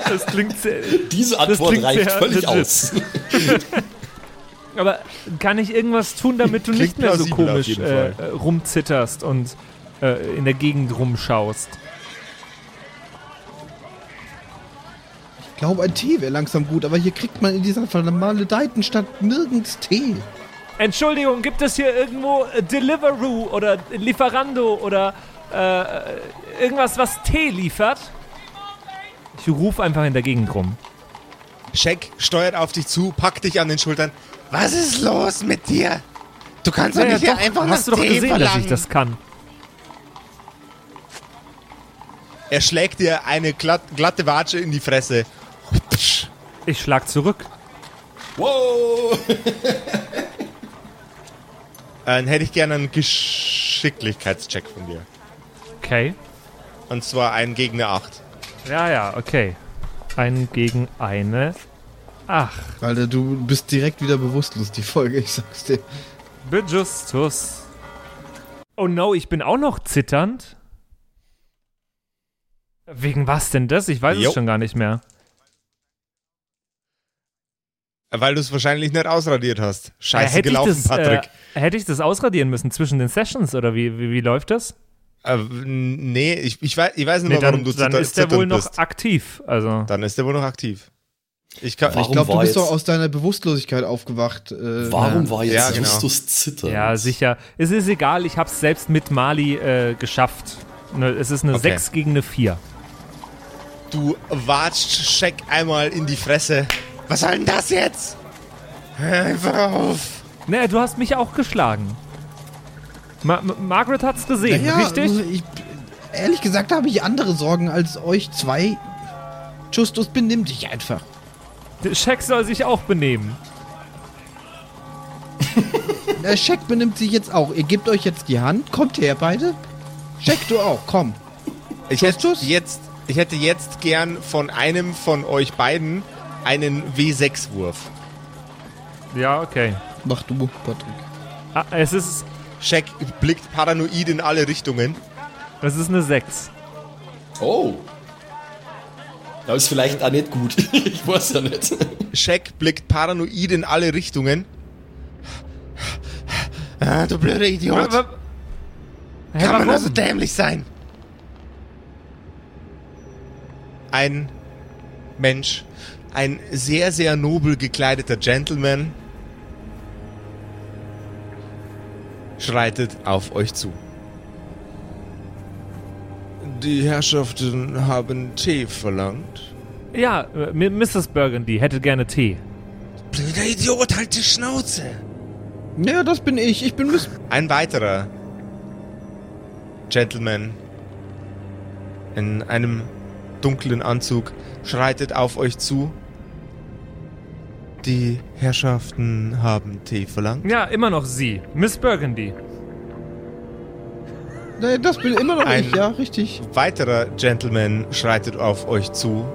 Das klingt sehr, Diese Antwort klingt reicht sehr völlig legit. aus. Aber kann ich irgendwas tun, damit du nicht Klingt mehr so komisch äh, rumzitterst und äh, in der Gegend rumschaust? Ich glaube, ein Tee wäre langsam gut, aber hier kriegt man in dieser vermaledeiten Stadt nirgends Tee. Entschuldigung, gibt es hier irgendwo äh, Deliveroo oder Lieferando oder äh, irgendwas, was Tee liefert? Ich rufe einfach in der Gegend rum. Shaq steuert auf dich zu, packt dich an den Schultern. Was ist los mit dir? Du kannst doch Ja, nicht hier doch, einfach hast du das doch Tee gesehen, verlangen. dass ich das kann. Er schlägt dir eine glatt, glatte Watsche in die Fresse. Ich schlag zurück. Wow! Dann hätte ich gerne einen Geschicklichkeitscheck von dir. Okay. Und zwar einen gegen eine 8. Ja, ja, okay. Ein gegen eine. Ach, Alter, du bist direkt wieder bewusstlos, die Folge, ich sag's dir. Bejustus. Oh no, ich bin auch noch zitternd. Wegen was denn das? Ich weiß Jo. es schon gar nicht mehr. Weil du es wahrscheinlich nicht ausradiert hast. Scheiße Äh, hätte gelaufen, ich das, Patrick. Äh, hätte ich das ausradieren müssen zwischen den Sessions oder wie, wie, wie läuft das? Äh, nee, ich, ich, weiß, ich weiß nicht Nee, mehr, dann, warum du dann zitter- ist der wohl noch bist. aktiv. Also. Dann ist der wohl noch aktiv. Ich kann, Ich glaube, du bist doch aus deiner Bewusstlosigkeit aufgewacht. Äh, Warum war jetzt Ja, genau. Justus zittern? Ja, sicher. Es ist egal, ich habe es selbst mit Mali äh, geschafft. Ne, Es ist eine Okay. 6 gegen eine 4. du watscht Shaq einmal in die Fresse. Was soll denn das jetzt? Hör einfach auf. Naja, du hast mich auch geschlagen. Ma Ma Margaret hat's gesehen, ja, richtig? Ich, ehrlich gesagt habe ich andere Sorgen als euch zwei. Justus, benimm dich einfach. Scheck soll sich auch benehmen. Der Scheck benimmt sich jetzt auch. Ihr gebt euch jetzt die Hand. Kommt her, beide. Scheck, du auch. Komm. Ich hätte Justus? jetzt, ich hätte jetzt gern von einem von euch beiden einen W6-Wurf. Ja, okay. Mach du, Patrick. Ah, es ist, Shaq blickt paranoid in alle Richtungen. es ist eine 6. Oh. Das ist vielleicht auch nicht gut. ich weiß ja nicht. Shaq blickt paranoid in alle Richtungen. Ah, du blöder Idiot. Hä, Kann man nur warum? so dämlich sein? Ein Mensch, ein sehr, sehr nobel gekleideter Gentleman, schreitet auf euch zu. Die Herrschaften haben Tee verlangt. Ja, äh, Mrs. Burgundy hätte gerne Tee. Blöder Idiot, halt die Schnauze! Ja, das bin ich. Ich bin Miss. Ein weiterer Gentleman in einem dunklen Anzug schreitet auf euch zu. Die Herrschaften haben Tee verlangt. Ja, immer noch sie. Miss Burgundy. Nee, das bin immer noch Ein- ich, ja, richtig. Weiterer Gentleman schreitet auf euch zu.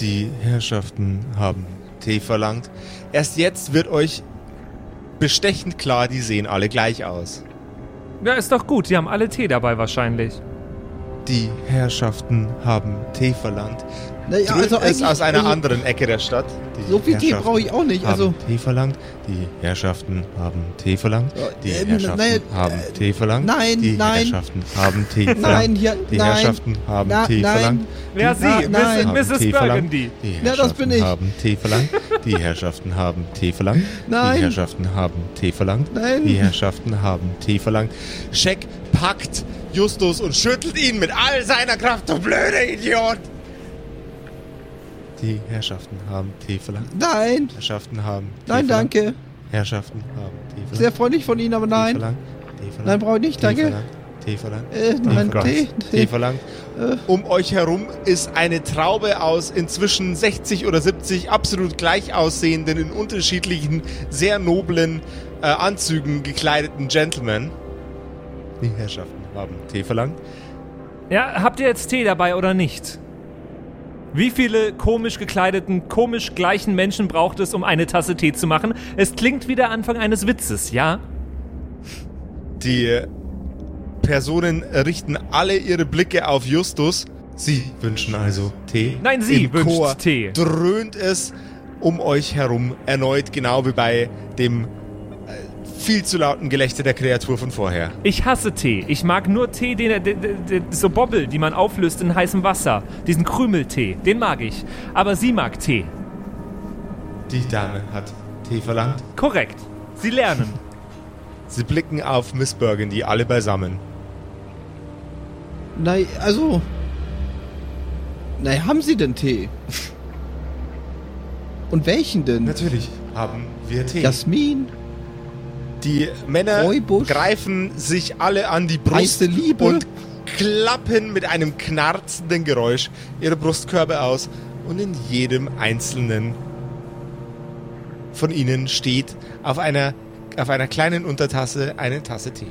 Die Herrschaften haben Tee verlangt. Erst jetzt wird euch bestechend klar, die sehen alle gleich aus. Ja, ist doch gut. Die haben alle Tee dabei wahrscheinlich. Die Herrschaften haben Tee verlangt. Naja, Drüben also ist eigentlich. aus einer also, anderen Ecke der Stadt. Die So viel Tee Herrschaften brauche ich auch nicht. Haben Also, Tee verlangt. Die Herrschaften haben Tee verlangt. Die äh, Herrschaften nein, haben Tee verlangt. nein, die nein. Herrschaften haben Tee verlangt. nein, hier, Die nein. Herrschaften haben Na, Tee nein. verlangt. Die sie, haben Mrs. Verlangt. Burgundy. Die Ja, das Herrschaften bin ich. haben Tee verlangt. Die Herrschaften haben Tee verlangt. Nein. Die Herrschaften haben Tee verlangt. Nein. Die Herrschaften haben Tee verlangt. Scheck packt Justus und schüttelt ihn mit all seiner Kraft. Du blöder Idiot! Die Herrschaften haben Tee verlangt. Nein, Herrschaften haben Tee nein, verlangt. danke. Herrschaften haben Tee verlangt. Sehr freundlich von Ihnen, aber Tee nein. verlangt. Tee verlangt. Nein, brauche ich nicht, Tee danke. verlangt. Tee verlangt. Äh, nein. Tee, Tee Tee. verlangt. Um euch herum ist eine Traube aus inzwischen 60 oder 70 absolut gleich aussehenden, in unterschiedlichen, sehr noblen äh, Anzügen gekleideten Gentlemen. Die Herrschaften haben Tee verlangt. Ja, habt ihr jetzt Tee dabei oder nicht? Wie viele komisch gekleideten, komisch gleichen Menschen braucht es, um eine Tasse Tee zu machen? Es klingt wie der Anfang eines Witzes, ja? Die Personen richten alle ihre Blicke auf Justus. Sie wünschen also Tee. Nein, sie Im wünscht Chor Tee. Dröhnt es um euch herum erneut, genau wie bei dem viel zu lauten Gelächter der Kreatur von vorher. Ich hasse Tee. Ich mag nur Tee, den, den, den, den so Bobbel, die man auflöst in heißem Wasser. Diesen Krümeltee, den mag ich. Aber sie mag Tee. Die Dame hat Tee verlangt. Korrekt. Sie lernen. Sie blicken auf Miss Burgundy, alle beisammen. Nein, also. Nein, haben Sie denn Tee? Und welchen denn? Natürlich haben wir Tee. Jasmin? Die Männer Räubusch. greifen sich alle an die Brust und klappen mit einem knarzenden Geräusch ihre Brustkörbe aus und in jedem einzelnen von ihnen steht auf einer, auf einer kleinen Untertasse eine Tasse Tee.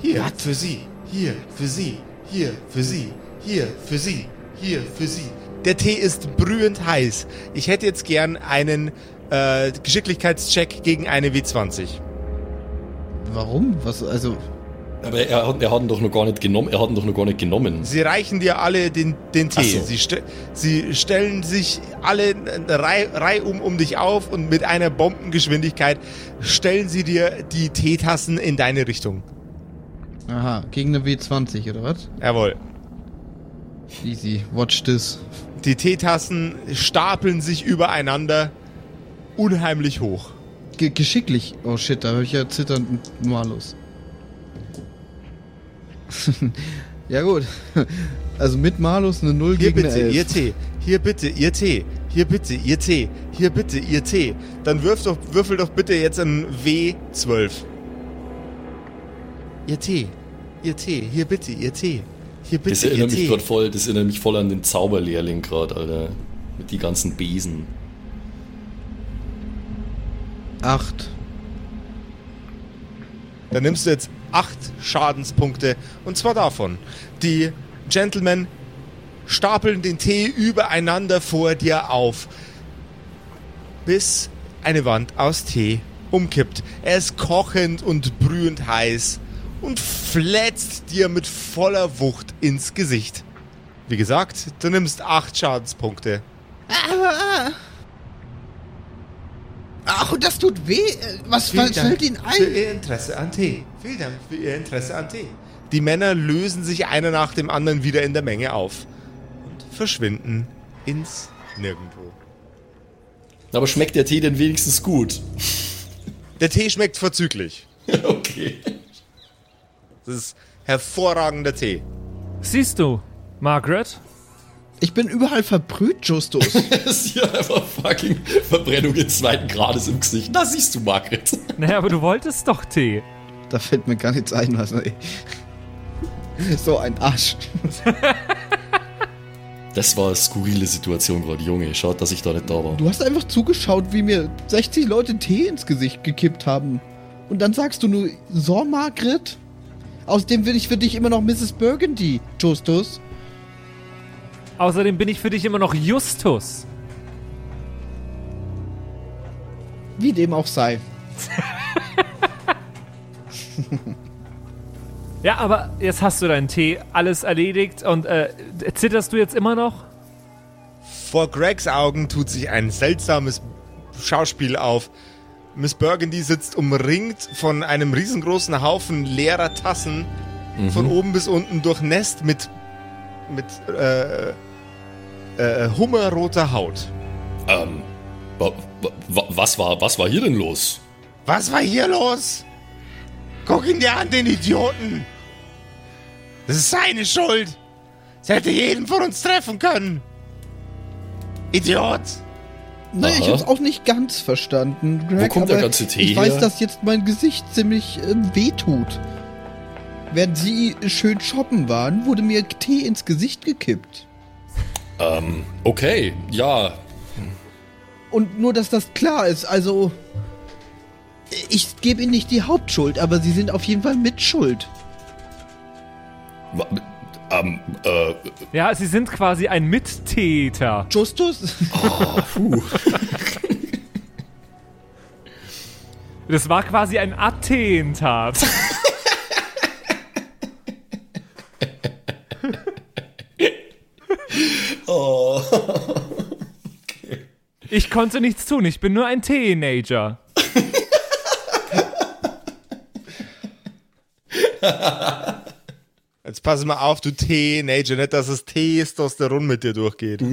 Hier für Sie, hier für Sie, hier für Sie, hier für Sie, hier für Sie. Der Tee ist brühend heiß. Ich hätte jetzt gern einen äh, Geschicklichkeitscheck gegen eine W20. Warum? Was, also. Aber er hat, er hat ihn doch noch gar nicht genommen. Er hat ihn doch noch gar nicht genommen. Sie reichen dir alle den, den Tee. So. Sie, ste sie stellen sich alle Reihe Reih um, um dich auf und mit einer Bombengeschwindigkeit stellen sie dir die Teetassen in deine Richtung. Aha, gegen eine W20, oder was? Jawohl. Easy, watch this. Die Teetassen stapeln sich übereinander unheimlich hoch. Ge geschicklich. Oh shit, da habe ich ja zitternd Malus. ja gut. Also mit Malus eine 0 Hier gegen bitte, eine 11. ihr Tee. Hier bitte, ihr Tee. Hier bitte, ihr Tee. Hier bitte, ihr Tee. Dann wirf doch, würfel doch bitte jetzt ein W12. Ihr Tee. Ihr Tee. Hier bitte, ihr Tee. Hier bitte, Das ihr erinnert mich Tee. gerade voll, das erinnert mich voll an den Zauberlehrling gerade, Alter. Mit die ganzen Besen. 8. Dann nimmst du jetzt acht Schadenspunkte. Und zwar davon. Die Gentlemen stapeln den Tee übereinander vor dir auf. Bis eine Wand aus Tee umkippt. Er ist kochend und brühend heiß und fletzt dir mit voller Wucht ins Gesicht. Wie gesagt, du nimmst acht Schadenspunkte. Ach, und das tut weh. Äh, Was Vielen was Dank fällt Ihnen für ein? Ihr Interesse an Tee. Vielen Dank für Ihr Interesse an Tee. Die Männer lösen sich einer nach dem anderen wieder in der Menge auf und verschwinden ins Nirgendwo. Aber schmeckt der Tee denn wenigstens gut? Der Tee schmeckt vorzüglich. okay. Das ist hervorragender Tee. Siehst du, Margaret? Ich bin überall verbrüht, Justus. Das ist hier einfach fucking Verbrennung in zweiten Grades im Gesicht. Da siehst du, Margret. Naja, aber du wolltest doch Tee. da fällt mir gar nichts ein, was ey. So ein Arsch. Das war eine skurrile Situation gerade, Junge. Schaut, dass ich da nicht da war. Du hast einfach zugeschaut, wie mir 60 Leute Tee ins Gesicht gekippt haben. Und dann sagst du nur, so, Margret? Außerdem bin ich für dich immer noch Mrs. Burgundy, Justus. Außerdem bin ich für dich immer noch Justus. Wie dem auch sei. Ja, aber jetzt hast du deinen Tee, alles erledigt und äh, zitterst du jetzt immer noch? Vor Gregs Augen tut sich ein seltsames Schauspiel auf. Miss Burgundy sitzt umringt von einem riesengroßen Haufen leerer Tassen, von oben bis unten durchnässt mit, mit äh, äh, hummerroter Haut. Ähm, wa, wa, was, war, was war hier denn los? Was war hier los? Guck ihn dir an, den Idioten! Das ist seine Schuld! Es hätte jeden von uns treffen können! Idiot! Naja, ich hab's auch nicht ganz verstanden, Greg. kommt der ganze Tee Ich weiß, her? dass jetzt mein Gesicht ziemlich ähm, wehtut. Während sie schön shoppen waren, wurde mir Tee ins Gesicht gekippt. Ähm, okay, ja. Und nur, dass das klar ist, also. Ich gebe ihnen nicht die Hauptschuld, aber sie sind auf jeden Fall Mitschuld. Wa- Ähm, äh, Ja, sie sind quasi ein Mittäter. Justus? puh. Das war quasi ein Attentat. Oh. Ich konnte nichts tun, ich bin nur ein Teenager. Jetzt pass mal auf, du Teenager, nicht, dass das Testosteron mit dir durchgeht.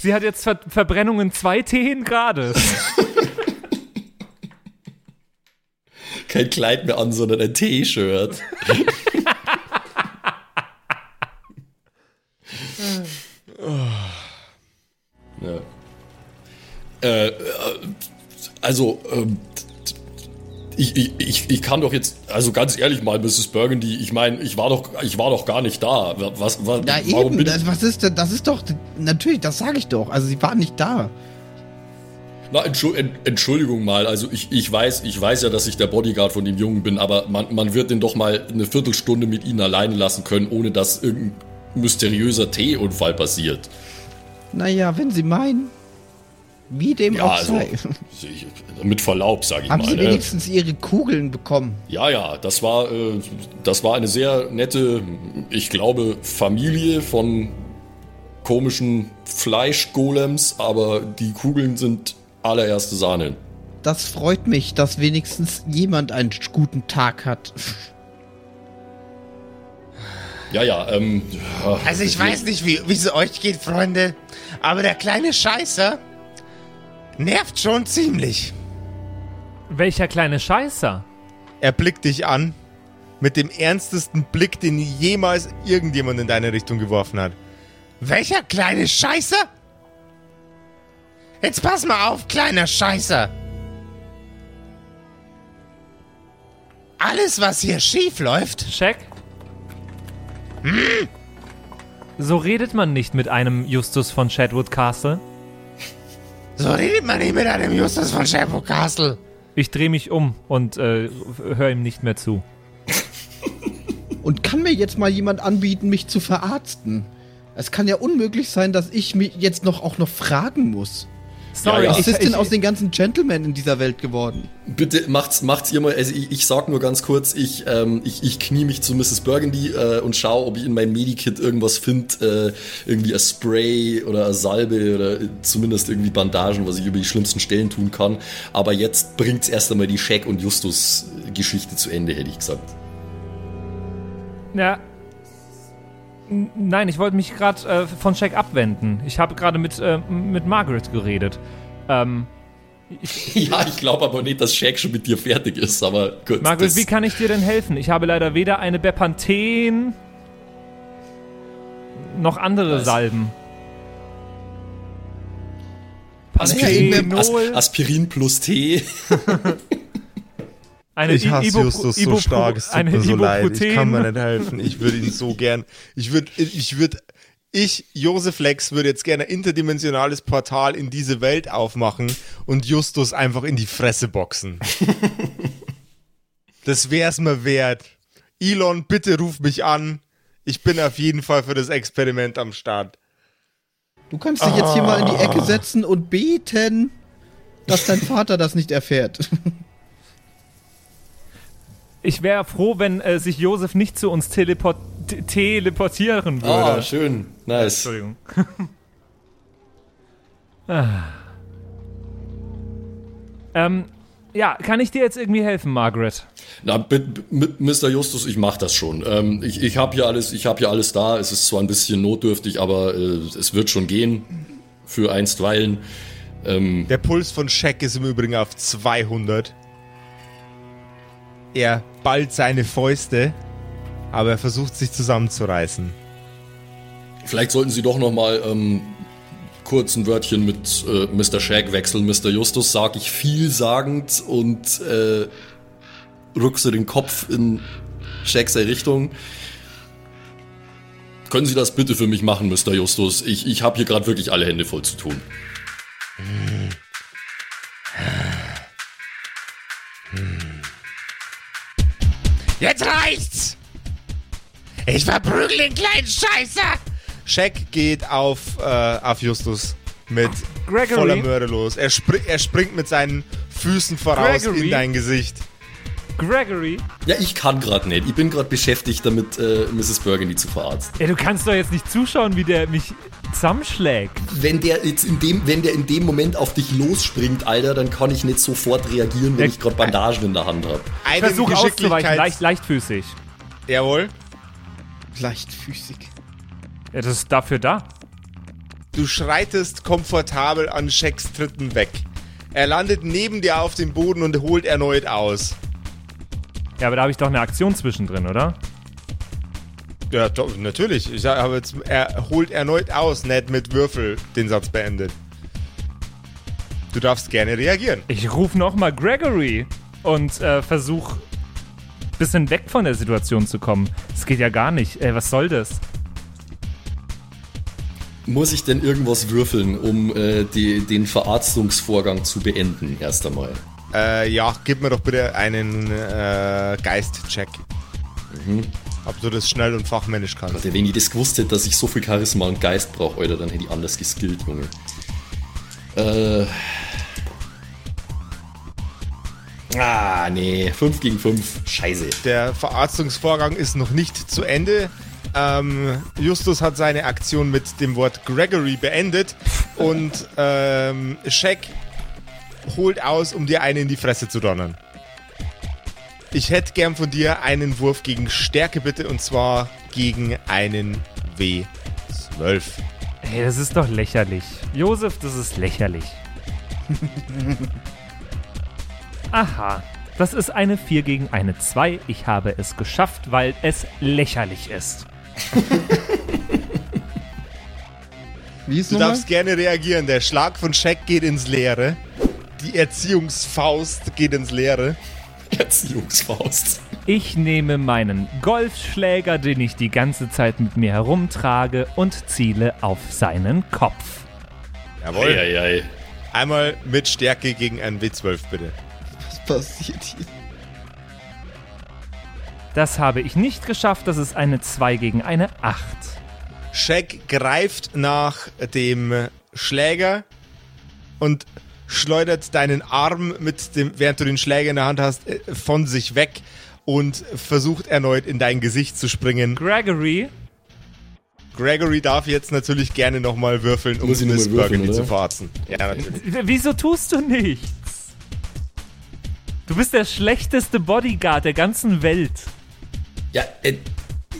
Sie hat jetzt Ver Verbrennungen zwei Teen Grades. Kein Kleid mehr an, sondern ein T-Shirt. ja. Äh, äh, also, ähm, ich, ich, ich, kann doch jetzt, also ganz ehrlich mal, Mrs. Burgundy, ich meine, ich war doch, ich war doch gar nicht da. Was, was, Ja, warum eben. Das, was ist denn? Das ist doch. Natürlich, das sage ich doch. Also, sie waren nicht da. Na, Entschu- Ent- Entschuldigung mal, also ich, ich weiß, ich weiß ja, dass ich der Bodyguard von dem Jungen bin, aber man, man wird den doch mal eine Viertelstunde mit ihnen alleine lassen können, ohne dass irgendein mysteriöser Teeunfall passiert. Naja, wenn sie meinen. Wie dem Ja, auch also, sei. mit Verlaub, sage ich Haben mal. sie Ne? wenigstens ihre Kugeln bekommen? Ja, ja, das war, äh, das war eine sehr nette, ich glaube, Familie von komischen Fleischgolems, aber die Kugeln sind allererste Sahne. Das freut mich, dass wenigstens jemand einen guten Tag hat. Ja, ja, ähm. Also ich weiß nicht, wie wie es euch geht, Freunde, aber der kleine Scheißer nervt schon ziemlich. Welcher kleine Scheißer? Er blickt dich an mit dem ernstesten Blick, den jemals irgendjemand in deine Richtung geworfen hat. Welcher kleine Scheißer? Jetzt pass mal auf, kleiner Scheißer. Alles, was hier schief läuft, Check. So redet man nicht mit einem Justus von Shadwood Castle. So redet man nicht mit einem Justus von Sherwood Castle. Ich drehe mich um und äh, höre ihm nicht mehr zu. Und kann mir jetzt mal jemand anbieten, mich zu verarzten? Es kann ja unmöglich sein, dass ich mich jetzt noch auch noch fragen muss. Sorry, Ja, ja. Was ist denn aus den ganzen Gentlemen in dieser Welt geworden? Bitte macht's, macht's ihr mal, also ich, ich sag nur ganz kurz, ich, ähm, ich, ich knie mich zu Mrs. Burgundy äh, und schaue, ob ich in meinem Medikit irgendwas finde, äh, irgendwie ein Spray oder eine Salbe oder zumindest irgendwie Bandagen, was ich über die schlimmsten Stellen tun kann. Aber jetzt bringt's erst einmal die Shaq und Justus Geschichte zu Ende, hätte ich gesagt. Ja. Nein, ich wollte mich gerade äh, von Jack abwenden. Ich habe gerade mit, äh, mit Margaret geredet. Ähm, Ja, ich glaube aber nicht, dass Shaq schon mit dir fertig ist, aber gut. Margaret, wie kann ich dir denn helfen? Ich habe leider weder eine Bepanthen noch andere Was? Salben. Aspirin, Aspirin plus Tee. eine Ich hasse Ibu- Justus so stark, es tut eine mir so leid. Ich kann mir nicht helfen. Ich würde ihn so gern. Ich würde, ich würde, ich, Josef Lex, würde jetzt gerne ein interdimensionales Portal in diese Welt aufmachen und Justus einfach in die Fresse boxen. das wär's mir wert. Elon, bitte ruf mich an. Ich bin auf jeden Fall für das Experiment am Start. Du kannst dich jetzt hier mal in die Ecke setzen und beten, dass dein Vater das nicht erfährt. Ich wäre froh, wenn äh, sich Josef nicht zu uns teleport te- teleportieren würde. Ah, schön. Nice. Entschuldigung. ah. ähm, ja, kann ich dir jetzt irgendwie helfen, Margaret? Na, mit, Mr. Justus, ich mach das schon. Ähm, ich ich habe hier alles, ich habe hier alles da. Es ist zwar ein bisschen notdürftig, aber äh, es wird schon gehen für einstweilen. Ähm, Der Puls von Shaq ist im Übrigen auf 200. Er ballt seine Fäuste, aber er versucht sich zusammenzureißen. vielleicht sollten Sie doch noch mal ähm, kurz ein Wörtchen mit äh, Mr. Shag wechseln. Mr. Justus sag ich vielsagend und äh, rückse den Kopf in Shags Richtung. Können Sie das bitte für mich machen, Mr. Justus? Ich, ich habe hier gerade wirklich alle Hände voll zu tun. Jetzt reicht's! Ich verprügel den kleinen Scheißer! Shaq geht auf, äh, auf Justus mit Gregory? voller Mörder los. Er, spri er springt mit seinen Füßen voraus Gregory? in dein Gesicht. Gregory? Ja, ich kann gerade nicht. Ich bin gerade beschäftigt damit, äh, Mrs. Burgundy zu verarzten. Ey, du kannst doch jetzt nicht zuschauen, wie der mich zusammenschlägt. Wenn der jetzt in dem, wenn der in dem Moment auf dich losspringt, Alter, dann kann ich nicht sofort reagieren, wenn Ja, ich gerade Bandagen in der Hand habe. Versuch auszuweichen, leicht, leichtfüßig. Jawohl. Leichtfüßig. Ja, das ist dafür da. Du schreitest komfortabel an Shaqs Tritten weg. Er landet neben dir auf dem Boden und holt erneut aus. Ja, aber da habe ich doch eine Aktion zwischendrin, oder? Ja, doch, natürlich. Ich habe jetzt, er holt erneut aus, nicht mit Würfel den Satz beendet. Du darfst gerne reagieren. Ich rufe nochmal Gregory und äh, versuche bisschen weg von der Situation zu kommen. Das geht ja gar nicht. Ey, was soll das? Muss ich denn irgendwas würfeln, um äh, die, den Verarztungsvorgang zu beenden, erst einmal? Äh, ja, gib mir doch bitte einen äh, Geist-Check. Ob du das schnell und fachmännisch kannst. Warte, wenn ich das gewusst hätte, dass ich so viel Charisma und Geist brauche, Alter, dann hätte ich anders geskillt, Junge. Äh. Ah, nee. 5 gegen 5. Scheiße. Der Verarztungsvorgang ist noch nicht zu Ende. Ähm, Justus hat seine Aktion mit dem Wort Gregory beendet und ähm, Shaq holt aus, um dir einen in die Fresse zu donnern. Ich hätte gern von dir einen Wurf gegen Stärke bitte und zwar gegen einen W12. Ey, das ist doch lächerlich. Josef, das ist lächerlich. Aha. Das ist eine 4 gegen eine 2. Ich habe es geschafft, weil es lächerlich ist. Wie ist Du nochmal? darfst gerne reagieren. Der Schlag von Shaq geht ins Leere. Die Erziehungsfaust geht ins Leere. Erziehungsfaust. Ich nehme meinen Golfschläger, den ich die ganze Zeit mit mir herumtrage, und ziele auf seinen Kopf. Jawohl. Eieiei. Einmal mit Stärke gegen einen W12 bitte. Was passiert hier? Das habe ich nicht geschafft. Das ist eine 2 gegen eine 8. Shaq greift nach dem Schläger und schleudert deinen Arm mit dem, während du den Schläger in der Hand hast, äh, von sich weg und versucht erneut in dein Gesicht zu springen. Gregory, Gregory darf jetzt natürlich gerne nochmal würfeln, um Miss mal würfeln, Burgundy zu verarzen. Ja, natürlich. wieso tust du nichts? Du bist der schlechteste Bodyguard der ganzen Welt. Ja, äh,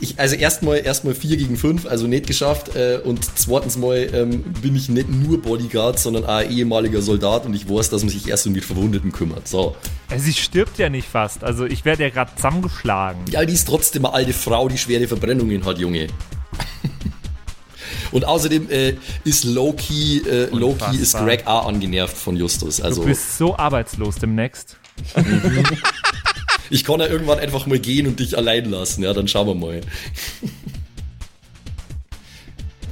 ich, also erstmal erstmal 4 gegen 5, also nicht geschafft. Äh, und zweitens mal ähm, bin ich nicht nur Bodyguard, sondern auch ehemaliger Soldat und ich weiß, dass man sich erst um die Verwundeten kümmert. So. Sie stirbt ja nicht fast. Also ich werde ja gerade zusammengeschlagen. Ja, die ist trotzdem eine alte Frau, die schwere Verbrennungen hat, Junge. Und außerdem äh, ist Loki, äh, Loki ist Greg A. angenervt von Justus. Also, du bist so arbeitslos demnächst. ich kann ja irgendwann einfach mal gehen und dich allein lassen. Ja, dann schauen wir mal.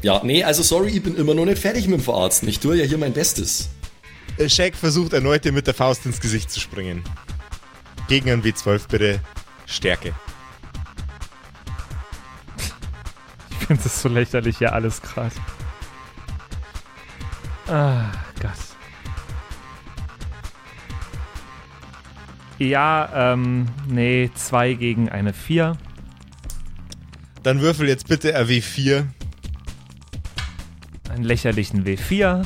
ja, nee, also sorry, ich bin immer noch nicht fertig mit dem Verarzten. Ich tue ja hier mein Bestes. Äh, Shaq versucht erneut dir mit der Faust ins Gesicht zu springen. Gegen ein W12 bitte Stärke. Ich finde das so lächerlich hier alles gerade. Ah, Gott. Ja, ähm, nee, 2 gegen eine 4. Dann würfel jetzt bitte RW4. Einen lächerlichen W4.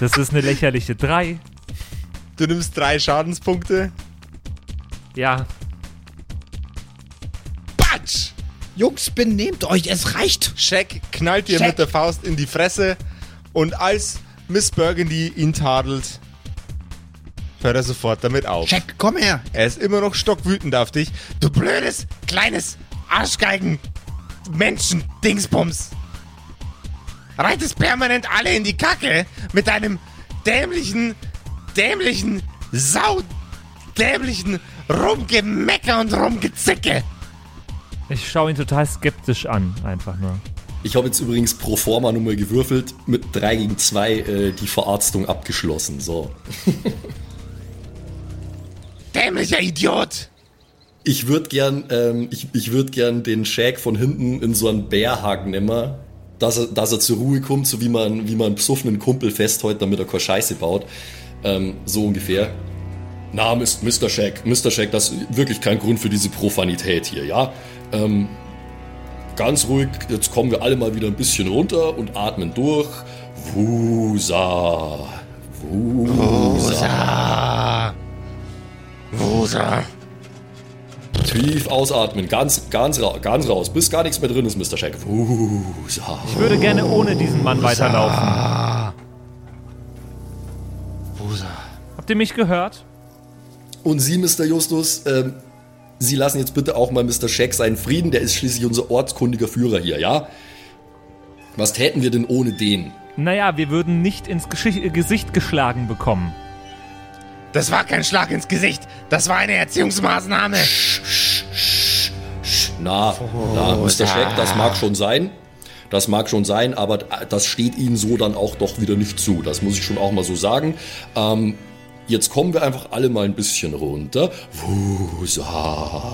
das ist eine lächerliche 3. Du nimmst drei Schadenspunkte. Ja, Patsch! Jungs, benehmt euch, es reicht. Shaq knallt dir Shaq. mit der Faust in die Fresse und als Miss Burgundy ihn tadelt, hört er sofort damit auf. Jack, komm her. Er ist immer noch stockwütend auf dich. Du blödes, kleines Arschgeigen Menschen Dingsbums. Reitest permanent alle in die Kacke mit deinem dämlichen, dämlichen, saudämlichen Rumgemecker und Rumgezicke. ich schaue ihn total skeptisch an, einfach nur. Ich habe jetzt übrigens pro forma nur mal gewürfelt, mit 3 gegen 2 äh, die Verarztung abgeschlossen. So. Dämlicher Idiot. Ich würde gern, ähm, ich, ich würd gern den Shaq von hinten in so einen Bärhaken nehmen, dass er, dass er zur Ruhe kommt, so wie man, wie man einen besoffenen Kumpel festhält, damit er keine Scheiße baut. Ähm, so ungefähr. Na, Mr. Shaq, Mr. Shaq, das ist wirklich kein Grund für diese Profanität hier, ja? Ähm, ganz ruhig, jetzt kommen wir alle mal wieder ein bisschen runter und atmen durch. Wusa. Wusa. Rosa. Tief ausatmen, ganz, ganz, ganz raus, bis gar nichts mehr drin ist, Mr. Shaq. Wusa. Ich würde gerne ohne diesen Mann weiterlaufen. Rosa. Habt ihr mich gehört? Und Sie, Mr. Justus, ähm, Sie lassen jetzt bitte auch mal Mr. Shaq seinen Frieden, der ist schließlich unser ortskundiger Führer hier, ja? Was täten wir denn ohne den? Naja, wir würden nicht ins Geschicht Gesicht geschlagen bekommen. Das war kein Schlag ins Gesicht. Das war eine Erziehungsmaßnahme. Na, na, Mr. Shaq, das mag schon sein. Das mag schon sein, aber das steht Ihnen so dann auch doch wieder nicht zu. Das muss ich schon auch mal so sagen. Ähm, jetzt kommen wir einfach alle mal ein bisschen runter. Wusa.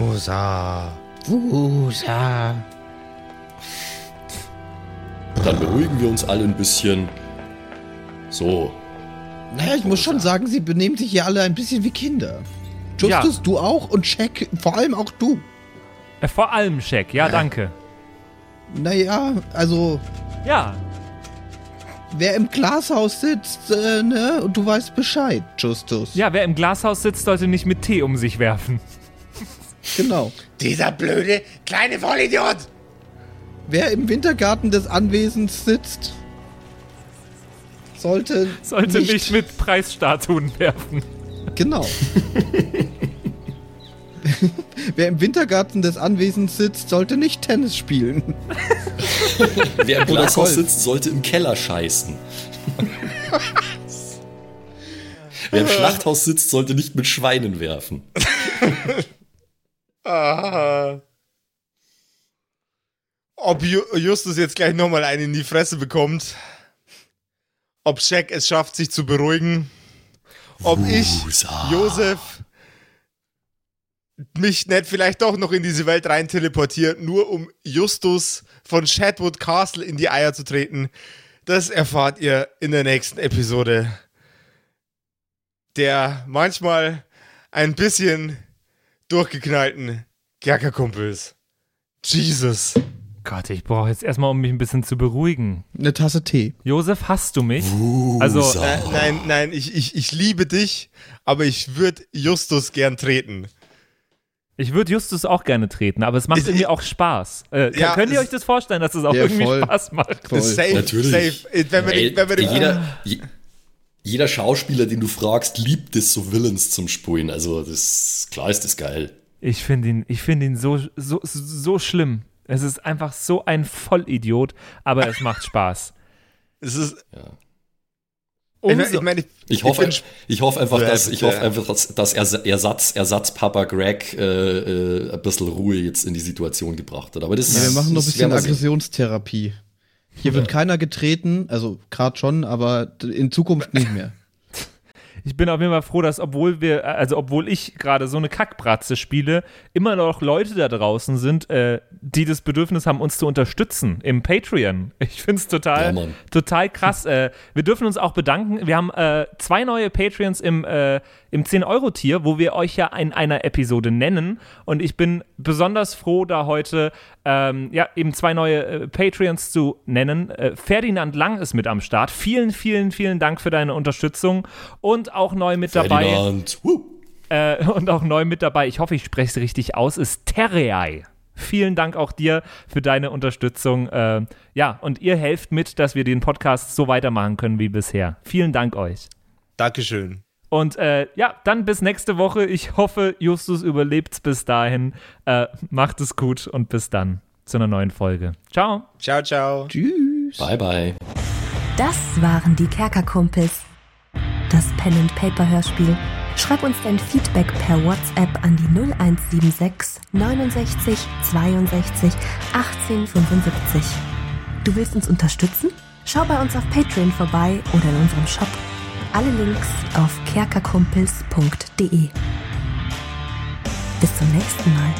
Rosa. Wusa. Dann beruhigen wir uns alle ein bisschen. So, Naja, ich muss schon sagen, sie benehmen sich hier alle ein bisschen wie Kinder. Justus, Ja. du auch und Jack, vor allem auch du. Äh, vor allem Shaq, ja, danke. Naja, also, Ja, wer im Glashaus sitzt, äh, ne, und du weißt Bescheid, Justus. ja, wer im Glashaus sitzt, sollte nicht mit Tee um sich werfen. Genau. Dieser blöde kleine Vollidiot. Wer im Wintergarten des Anwesens sitzt, sollte, Sollte nicht, mit Preisstatuen werfen. Genau. Wer im Wintergarten des Anwesens sitzt, sollte nicht Tennis spielen. wer im Golf. sitzt, sollte im Keller scheißen. wer im Schlachthaus sitzt, sollte nicht mit Schweinen werfen. Ah. Ob Ju Justus jetzt gleich nochmal einen in die Fresse bekommt. Ob Shaq es schafft, sich zu beruhigen. Ob ich, Wusa. Josef, mich nicht vielleicht doch noch in diese Welt rein teleportiert, nur um Justus von Shadwood Castle in die Eier zu treten. Das erfahrt ihr in der nächsten Episode. Der manchmal ein bisschen durchgeknallten Kerkerkumpels. Jesus. Gott, ich brauche jetzt erstmal, um mich ein bisschen zu beruhigen. Eine Tasse Tee. Josef, hast du mich? Also, Äh, nein, nein, ich, ich, ich liebe dich, aber ich würde Justus gern treten. ich würde Justus auch gerne treten, aber es macht Ich- irgendwie auch Spaß. Äh, Ja, könnt ihr es- euch das vorstellen, dass es auch Ja, irgendwie voll. Spaß macht? Voll. Safe, Natürlich. safe. Wenn wir, Ey, den, wenn wir den, jeder, je, jeder Schauspieler, den du fragst, liebt es, so Villains zum Spulen. Also, das, klar ist das geil. Ich finde ihn, ich finde ihn so, so, so schlimm. Es ist einfach so ein Vollidiot, aber es macht Spaß. es ist, Ja. ich Umso, ich, mein, ich, Ich hoffe, bin- ich hoffe einfach, Ja, dass, ich hoffe einfach, dass, dass Ers- Ersatz, Ersatzpapa Greg äh, äh, ein bisschen Ruhe jetzt in die Situation gebracht hat. Aber das Ja, wir machen noch ein bisschen. Aggressionstherapie. Hier wird keiner getreten, also gerade schon, aber in Zukunft nicht mehr. Ich bin auf jeden Fall froh, dass obwohl wir, also obwohl ich gerade so eine Kackbratze spiele, immer noch Leute da draußen sind, äh, die das Bedürfnis haben, uns zu unterstützen im Patreon. Ich finde es Ja, total, Mann. total krass. äh, wir dürfen uns auch bedanken. Wir haben äh, zwei neue Patreons im, äh, im 10-Euro-Tier, wo wir euch ja in einer Episode nennen. Und ich bin besonders froh, da heute ähm, ja, eben zwei neue äh, Patreons zu nennen. Äh, Ferdinand Lang ist mit am Start. Vielen, vielen, vielen Dank für deine Unterstützung. Und auch neu mit dabei. Ferdinand. Woo. Äh, und auch neu mit dabei, ich hoffe, ich spreche es richtig aus, ist Terrei. Vielen Dank auch dir für deine Unterstützung. Äh, ja, und ihr helft mit, dass wir den Podcast so weitermachen können wie bisher. Vielen Dank euch. Dankeschön. Und äh, ja, dann bis nächste Woche. Ich hoffe, Justus überlebt's bis dahin. Äh, macht es gut und bis dann zu einer neuen Folge. Ciao. Ciao, ciao. Tschüss. Bye, bye. Das waren die Kerkerkumpels. Das Pen and Paper Hörspiel. Schreib uns dein Feedback per WhatsApp an die 0176 69 62 18 75. Du willst uns unterstützen? Schau bei uns auf Patreon vorbei oder in unserem Shop. Alle Links auf kerkerkumpels.de. Bis zum nächsten Mal.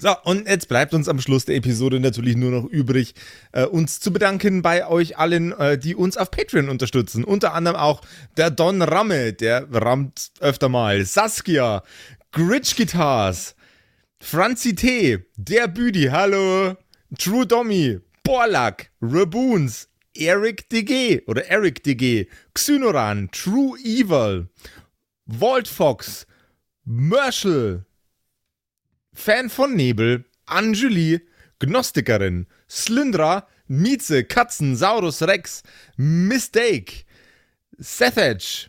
So, und jetzt bleibt uns am Schluss der Episode natürlich nur noch übrig, äh, uns zu bedanken bei euch allen, äh, die uns auf Patreon unterstützen. Unter anderem auch der Don Ramme, der rammt öfter mal, Saskia, Gritch Guitars, Franzi T., der Büdi, hallo, True Dommy, Borlak, Raboons, Eric DG oder Eric DG, Xynoran, True Evil, Walt Fox, Merschel, Fan von Nebel, Anjuli, Gnostikerin, Slyndra, Mieze, Katzen, Saurus Rex, Mistake, Sethage,